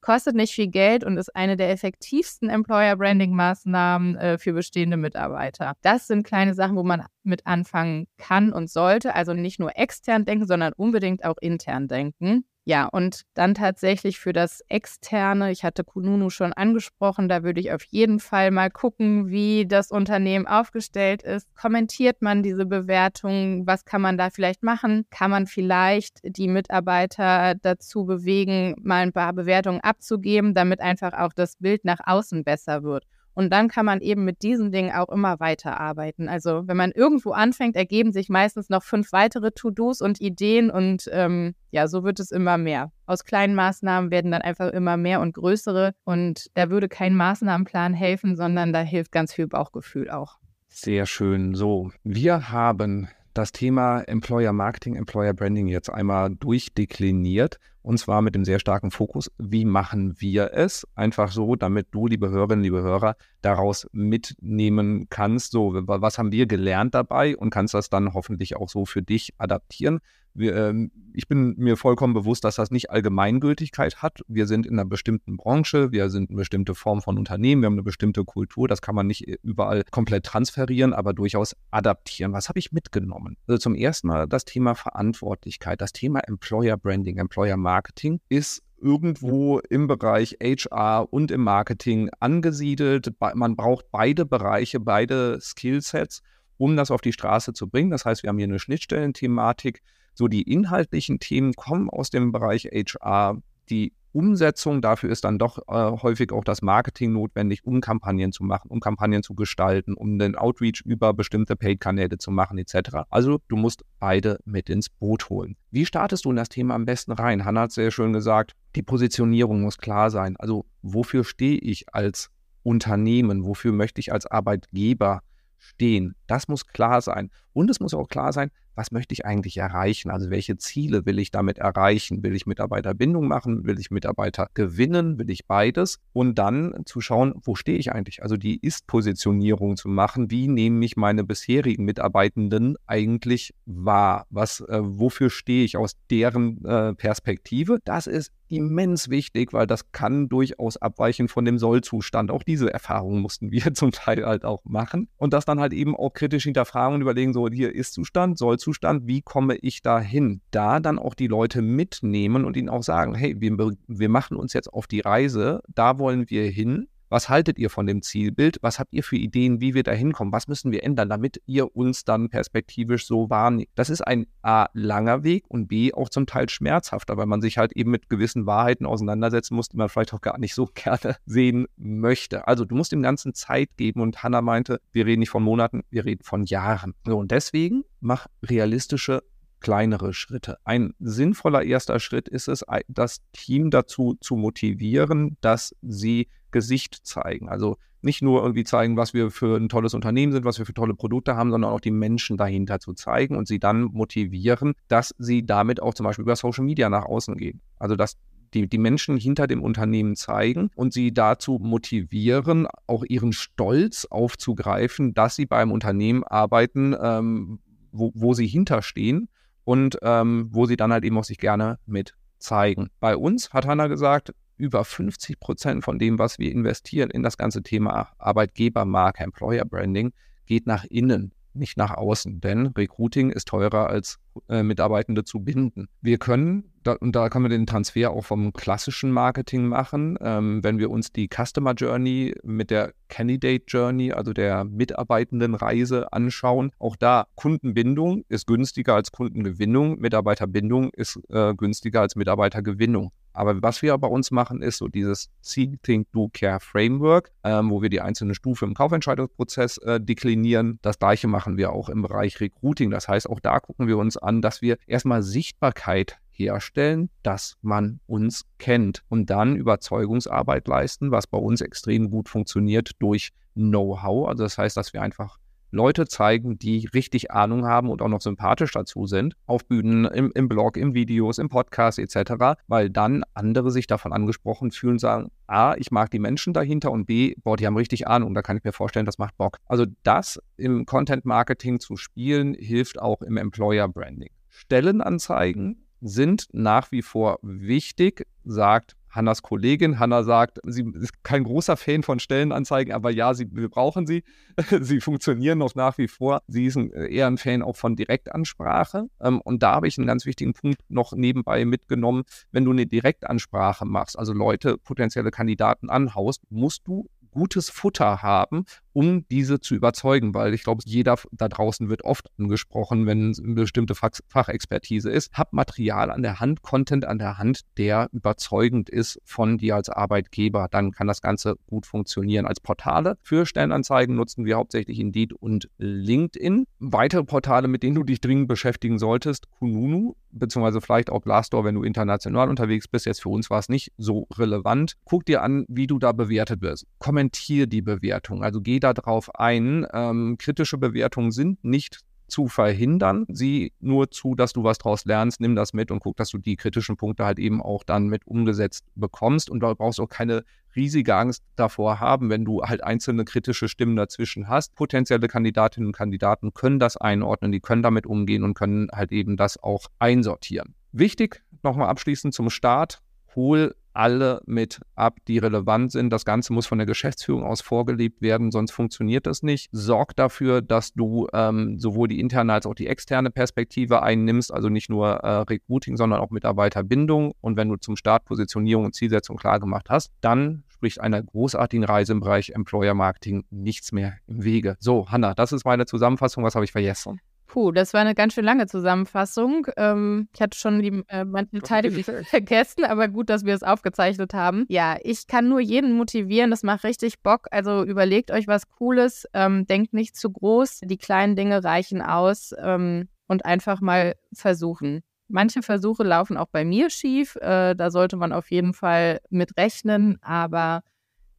kostet nicht viel Geld und ist eine der effektivsten Employer Branding Maßnahmen äh, für bestehende Mitarbeiter. Das sind kleine Sachen, wo man mit anfangen kann und sollte. Also nicht nur extern denken, sondern unbedingt auch intern denken. Ja, und dann tatsächlich für das Externe, ich hatte Kununu schon angesprochen, da würde ich auf jeden Fall mal gucken, wie das Unternehmen aufgestellt ist. Kommentiert man diese Bewertungen? Was kann man da vielleicht machen? Kann man vielleicht die Mitarbeiter dazu bewegen, mal ein paar Bewertungen abzugeben, damit einfach auch das Bild nach außen besser wird? Und dann kann man eben mit diesen Dingen auch immer weiterarbeiten. Also wenn man irgendwo anfängt, ergeben sich meistens noch fünf weitere To-Dos und Ideen und ähm, ja, so wird es immer mehr. Aus kleinen Maßnahmen werden dann einfach immer mehr und größere. Und da würde kein Maßnahmenplan helfen, sondern da hilft ganz viel Bauchgefühl auch. Sehr schön. So, wir haben das Thema Employer Marketing, Employer Branding jetzt einmal durchdekliniert und zwar mit dem sehr starken Fokus, wie machen wir es? Einfach so, damit du, liebe Hörerinnen, liebe Hörer, daraus mitnehmen kannst. So, was haben wir gelernt dabei und kannst das dann hoffentlich auch so für dich adaptieren. Ähm, ich bin mir vollkommen bewusst, dass das nicht Allgemeingültigkeit hat. Wir sind in einer bestimmten Branche, wir sind eine bestimmte Form von Unternehmen, wir haben eine bestimmte Kultur. Das kann man nicht überall komplett transferieren, aber durchaus adaptieren. Was habe ich mitgenommen? Also zum ersten Mal das Thema Verantwortlichkeit, das Thema Employer Branding, Employer Marketing ist irgendwo im Bereich HR und im Marketing angesiedelt. Man braucht beide Bereiche, beide Skillsets, um das auf die Straße zu bringen. Das heißt, wir haben hier eine Schnittstellenthematik so die inhaltlichen Themen kommen aus dem Bereich HR. Die Umsetzung, dafür ist dann doch äh, häufig auch das Marketing notwendig, um Kampagnen zu machen, um Kampagnen zu gestalten, um den Outreach über bestimmte Paid-Kanäle zu machen, etc. Also du musst beide mit ins Boot holen. Wie startest du in das Thema am besten rein? Hanna hat sehr schön gesagt, die Positionierung muss klar sein. Also wofür stehe ich als Unternehmen? Wofür möchte ich als Arbeitgeber stehen? Das muss klar sein. Und es muss auch klar sein, was möchte ich eigentlich erreichen? Also welche Ziele will ich damit erreichen? Will ich Mitarbeiterbindung machen? Will ich Mitarbeiter gewinnen? Will ich beides? Und dann zu schauen, wo stehe ich eigentlich? Also die Ist-Positionierung zu machen. Wie nehmen mich meine bisherigen Mitarbeitenden eigentlich wahr? Was, äh, wofür stehe ich aus deren äh, Perspektive? Das ist immens wichtig, weil das kann durchaus abweichen von dem Sollzustand. Auch diese Erfahrungen mussten *laughs* wir zum Teil halt auch machen. Und das dann halt eben auch kritisch hinterfragen und überlegen, so hier ist Zustand, Sollzustand Zustand, wie komme ich da hin? Da dann auch die Leute mitnehmen und ihnen auch sagen, hey, wir, wir machen uns jetzt auf die Reise, da wollen wir hin. Was haltet ihr von dem Zielbild? Was habt ihr für Ideen, wie wir da hinkommen? Was müssen wir ändern, damit ihr uns dann perspektivisch so wahrnehmt? Das ist ein A, langer Weg und B, auch zum Teil schmerzhafter, weil man sich halt eben mit gewissen Wahrheiten auseinandersetzen muss, die man vielleicht auch gar nicht so *laughs* gerne sehen möchte. Also du musst dem Ganzen Zeit geben und Hannah meinte, wir reden nicht von Monaten, wir reden von Jahren. So, und deswegen mach realistische kleinere Schritte. Ein sinnvoller erster Schritt ist es, das Team dazu zu motivieren, dass sie Gesicht zeigen. Also nicht nur irgendwie zeigen, was wir für ein tolles Unternehmen sind, was wir für tolle Produkte haben, sondern auch die Menschen dahinter zu zeigen und sie dann motivieren, dass sie damit auch zum Beispiel über Social Media nach außen gehen. Also dass die, die Menschen hinter dem Unternehmen zeigen und sie dazu motivieren, auch ihren Stolz aufzugreifen, dass sie beim Unternehmen arbeiten, ähm, wo, wo sie hinterstehen und ähm, wo sie dann halt eben auch sich gerne mit zeigen. Bei uns hat Hanna gesagt, über 50 Prozent von dem, was wir investieren in das ganze Thema Arbeitgebermarke, Employer Branding, geht nach innen nicht nach außen, denn Recruiting ist teurer als äh, Mitarbeitende zu binden. Wir können, da, und da können wir den Transfer auch vom klassischen Marketing machen, ähm, wenn wir uns die Customer Journey mit der Candidate Journey, also der Mitarbeitendenreise anschauen. Auch da Kundenbindung ist günstiger als Kundengewinnung, Mitarbeiterbindung ist äh, günstiger als Mitarbeitergewinnung. Aber was wir bei uns machen, ist so dieses See, Think, Do, Care Framework, ähm, wo wir die einzelne Stufe im Kaufentscheidungsprozess äh, deklinieren. Das gleiche machen wir auch im Bereich Recruiting. Das heißt, auch da gucken wir uns an, dass wir erstmal Sichtbarkeit herstellen, dass man uns kennt und dann Überzeugungsarbeit leisten, was bei uns extrem gut funktioniert durch Know-how. Also das heißt, dass wir einfach Leute zeigen, die richtig Ahnung haben und auch noch sympathisch dazu sind, auf Bühnen, im, im Blog, im Videos, im Podcast etc., weil dann andere sich davon angesprochen fühlen, sagen, A, ich mag die Menschen dahinter und B, boah, die haben richtig Ahnung, da kann ich mir vorstellen, das macht Bock. Also das im Content Marketing zu spielen, hilft auch im Employer Branding. Stellenanzeigen sind nach wie vor wichtig, sagt Hannas Kollegin. Hanna sagt, sie ist kein großer Fan von Stellenanzeigen, aber ja, sie, wir brauchen sie. *laughs* sie funktionieren noch nach wie vor. Sie ist ein, eher ein Fan auch von Direktansprache. Ähm, und da habe ich einen ganz wichtigen Punkt noch nebenbei mitgenommen. Wenn du eine Direktansprache machst, also Leute, potenzielle Kandidaten anhaust, musst du gutes Futter haben, um diese zu überzeugen, weil ich glaube, jeder da draußen wird oft angesprochen, wenn es eine bestimmte Fach Fachexpertise ist. Hab Material an der Hand, Content an der Hand, der überzeugend ist von dir als Arbeitgeber. Dann kann das Ganze gut funktionieren. Als Portale für Stellenanzeigen nutzen wir hauptsächlich Indeed und LinkedIn. Weitere Portale, mit denen du dich dringend beschäftigen solltest, Kununu, beziehungsweise vielleicht auch Glassdoor, wenn du international unterwegs bist. Jetzt für uns war es nicht so relevant. Guck dir an, wie du da bewertet wirst. Kommentier die Bewertung. Also geh darauf ein. Ähm, kritische Bewertungen sind nicht zu verhindern. Sieh nur zu, dass du was draus lernst, nimm das mit und guck, dass du die kritischen Punkte halt eben auch dann mit umgesetzt bekommst. Und da brauchst auch keine riesige Angst davor haben, wenn du halt einzelne kritische Stimmen dazwischen hast. Potenzielle Kandidatinnen und Kandidaten können das einordnen, die können damit umgehen und können halt eben das auch einsortieren. Wichtig, nochmal abschließend zum Start, hol alle mit ab, die relevant sind. Das Ganze muss von der Geschäftsführung aus vorgelebt werden, sonst funktioniert das nicht. Sorg dafür, dass du ähm, sowohl die interne als auch die externe Perspektive einnimmst, also nicht nur äh, Recruiting, sondern auch Mitarbeiterbindung. Und wenn du zum Start Positionierung und Zielsetzung klar gemacht hast, dann spricht einer großartigen Reise im Bereich Employer Marketing nichts mehr im Wege. So, Hanna, das ist meine Zusammenfassung. Was habe ich vergessen? Puh, das war eine ganz schön lange Zusammenfassung. Ähm, ich hatte schon die äh, manchen Teile *laughs* vergessen, aber gut, dass wir es aufgezeichnet haben. Ja, ich kann nur jeden motivieren. Das macht richtig Bock. Also überlegt euch was Cooles. Ähm, denkt nicht zu groß. Die kleinen Dinge reichen aus ähm, und einfach mal versuchen. Manche Versuche laufen auch bei mir schief. Äh, da sollte man auf jeden Fall mit rechnen. Aber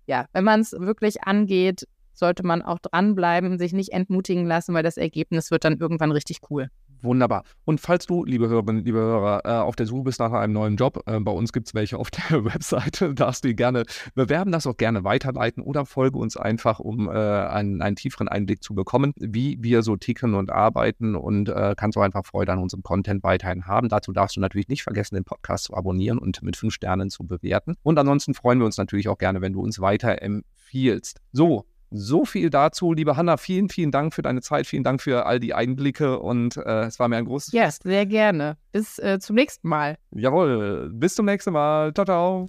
ja, wenn man es wirklich angeht, sollte man auch dranbleiben, sich nicht entmutigen lassen, weil das Ergebnis wird dann irgendwann richtig cool. Wunderbar. Und falls du, liebe Hörerinnen, liebe Hörer, äh, auf der Suche bist nach einem neuen Job, äh, bei uns gibt es welche auf *laughs* der Webseite, *laughs* darfst du gerne bewerben, das auch gerne weiterleiten oder folge uns einfach, um äh, einen, einen, tieferen Einblick zu bekommen, wie wir so ticken und arbeiten und kannst auch einfach Freude an unserem Content weiterhin haben. Dazu darfst du natürlich nicht vergessen, den Podcast zu abonnieren und mit fünf Sternen zu bewerten. Und ansonsten freuen wir uns natürlich auch gerne, wenn du uns weiterempfiehlst. So, so viel dazu, liebe Hanna. Vielen, vielen Dank für deine Zeit. Vielen Dank für all die Einblicke und äh, es war mir ein großes Ja, yes, sehr gerne. Bis äh, zum nächsten Mal. Jawohl, bis zum nächsten Mal. Ciao, ciao.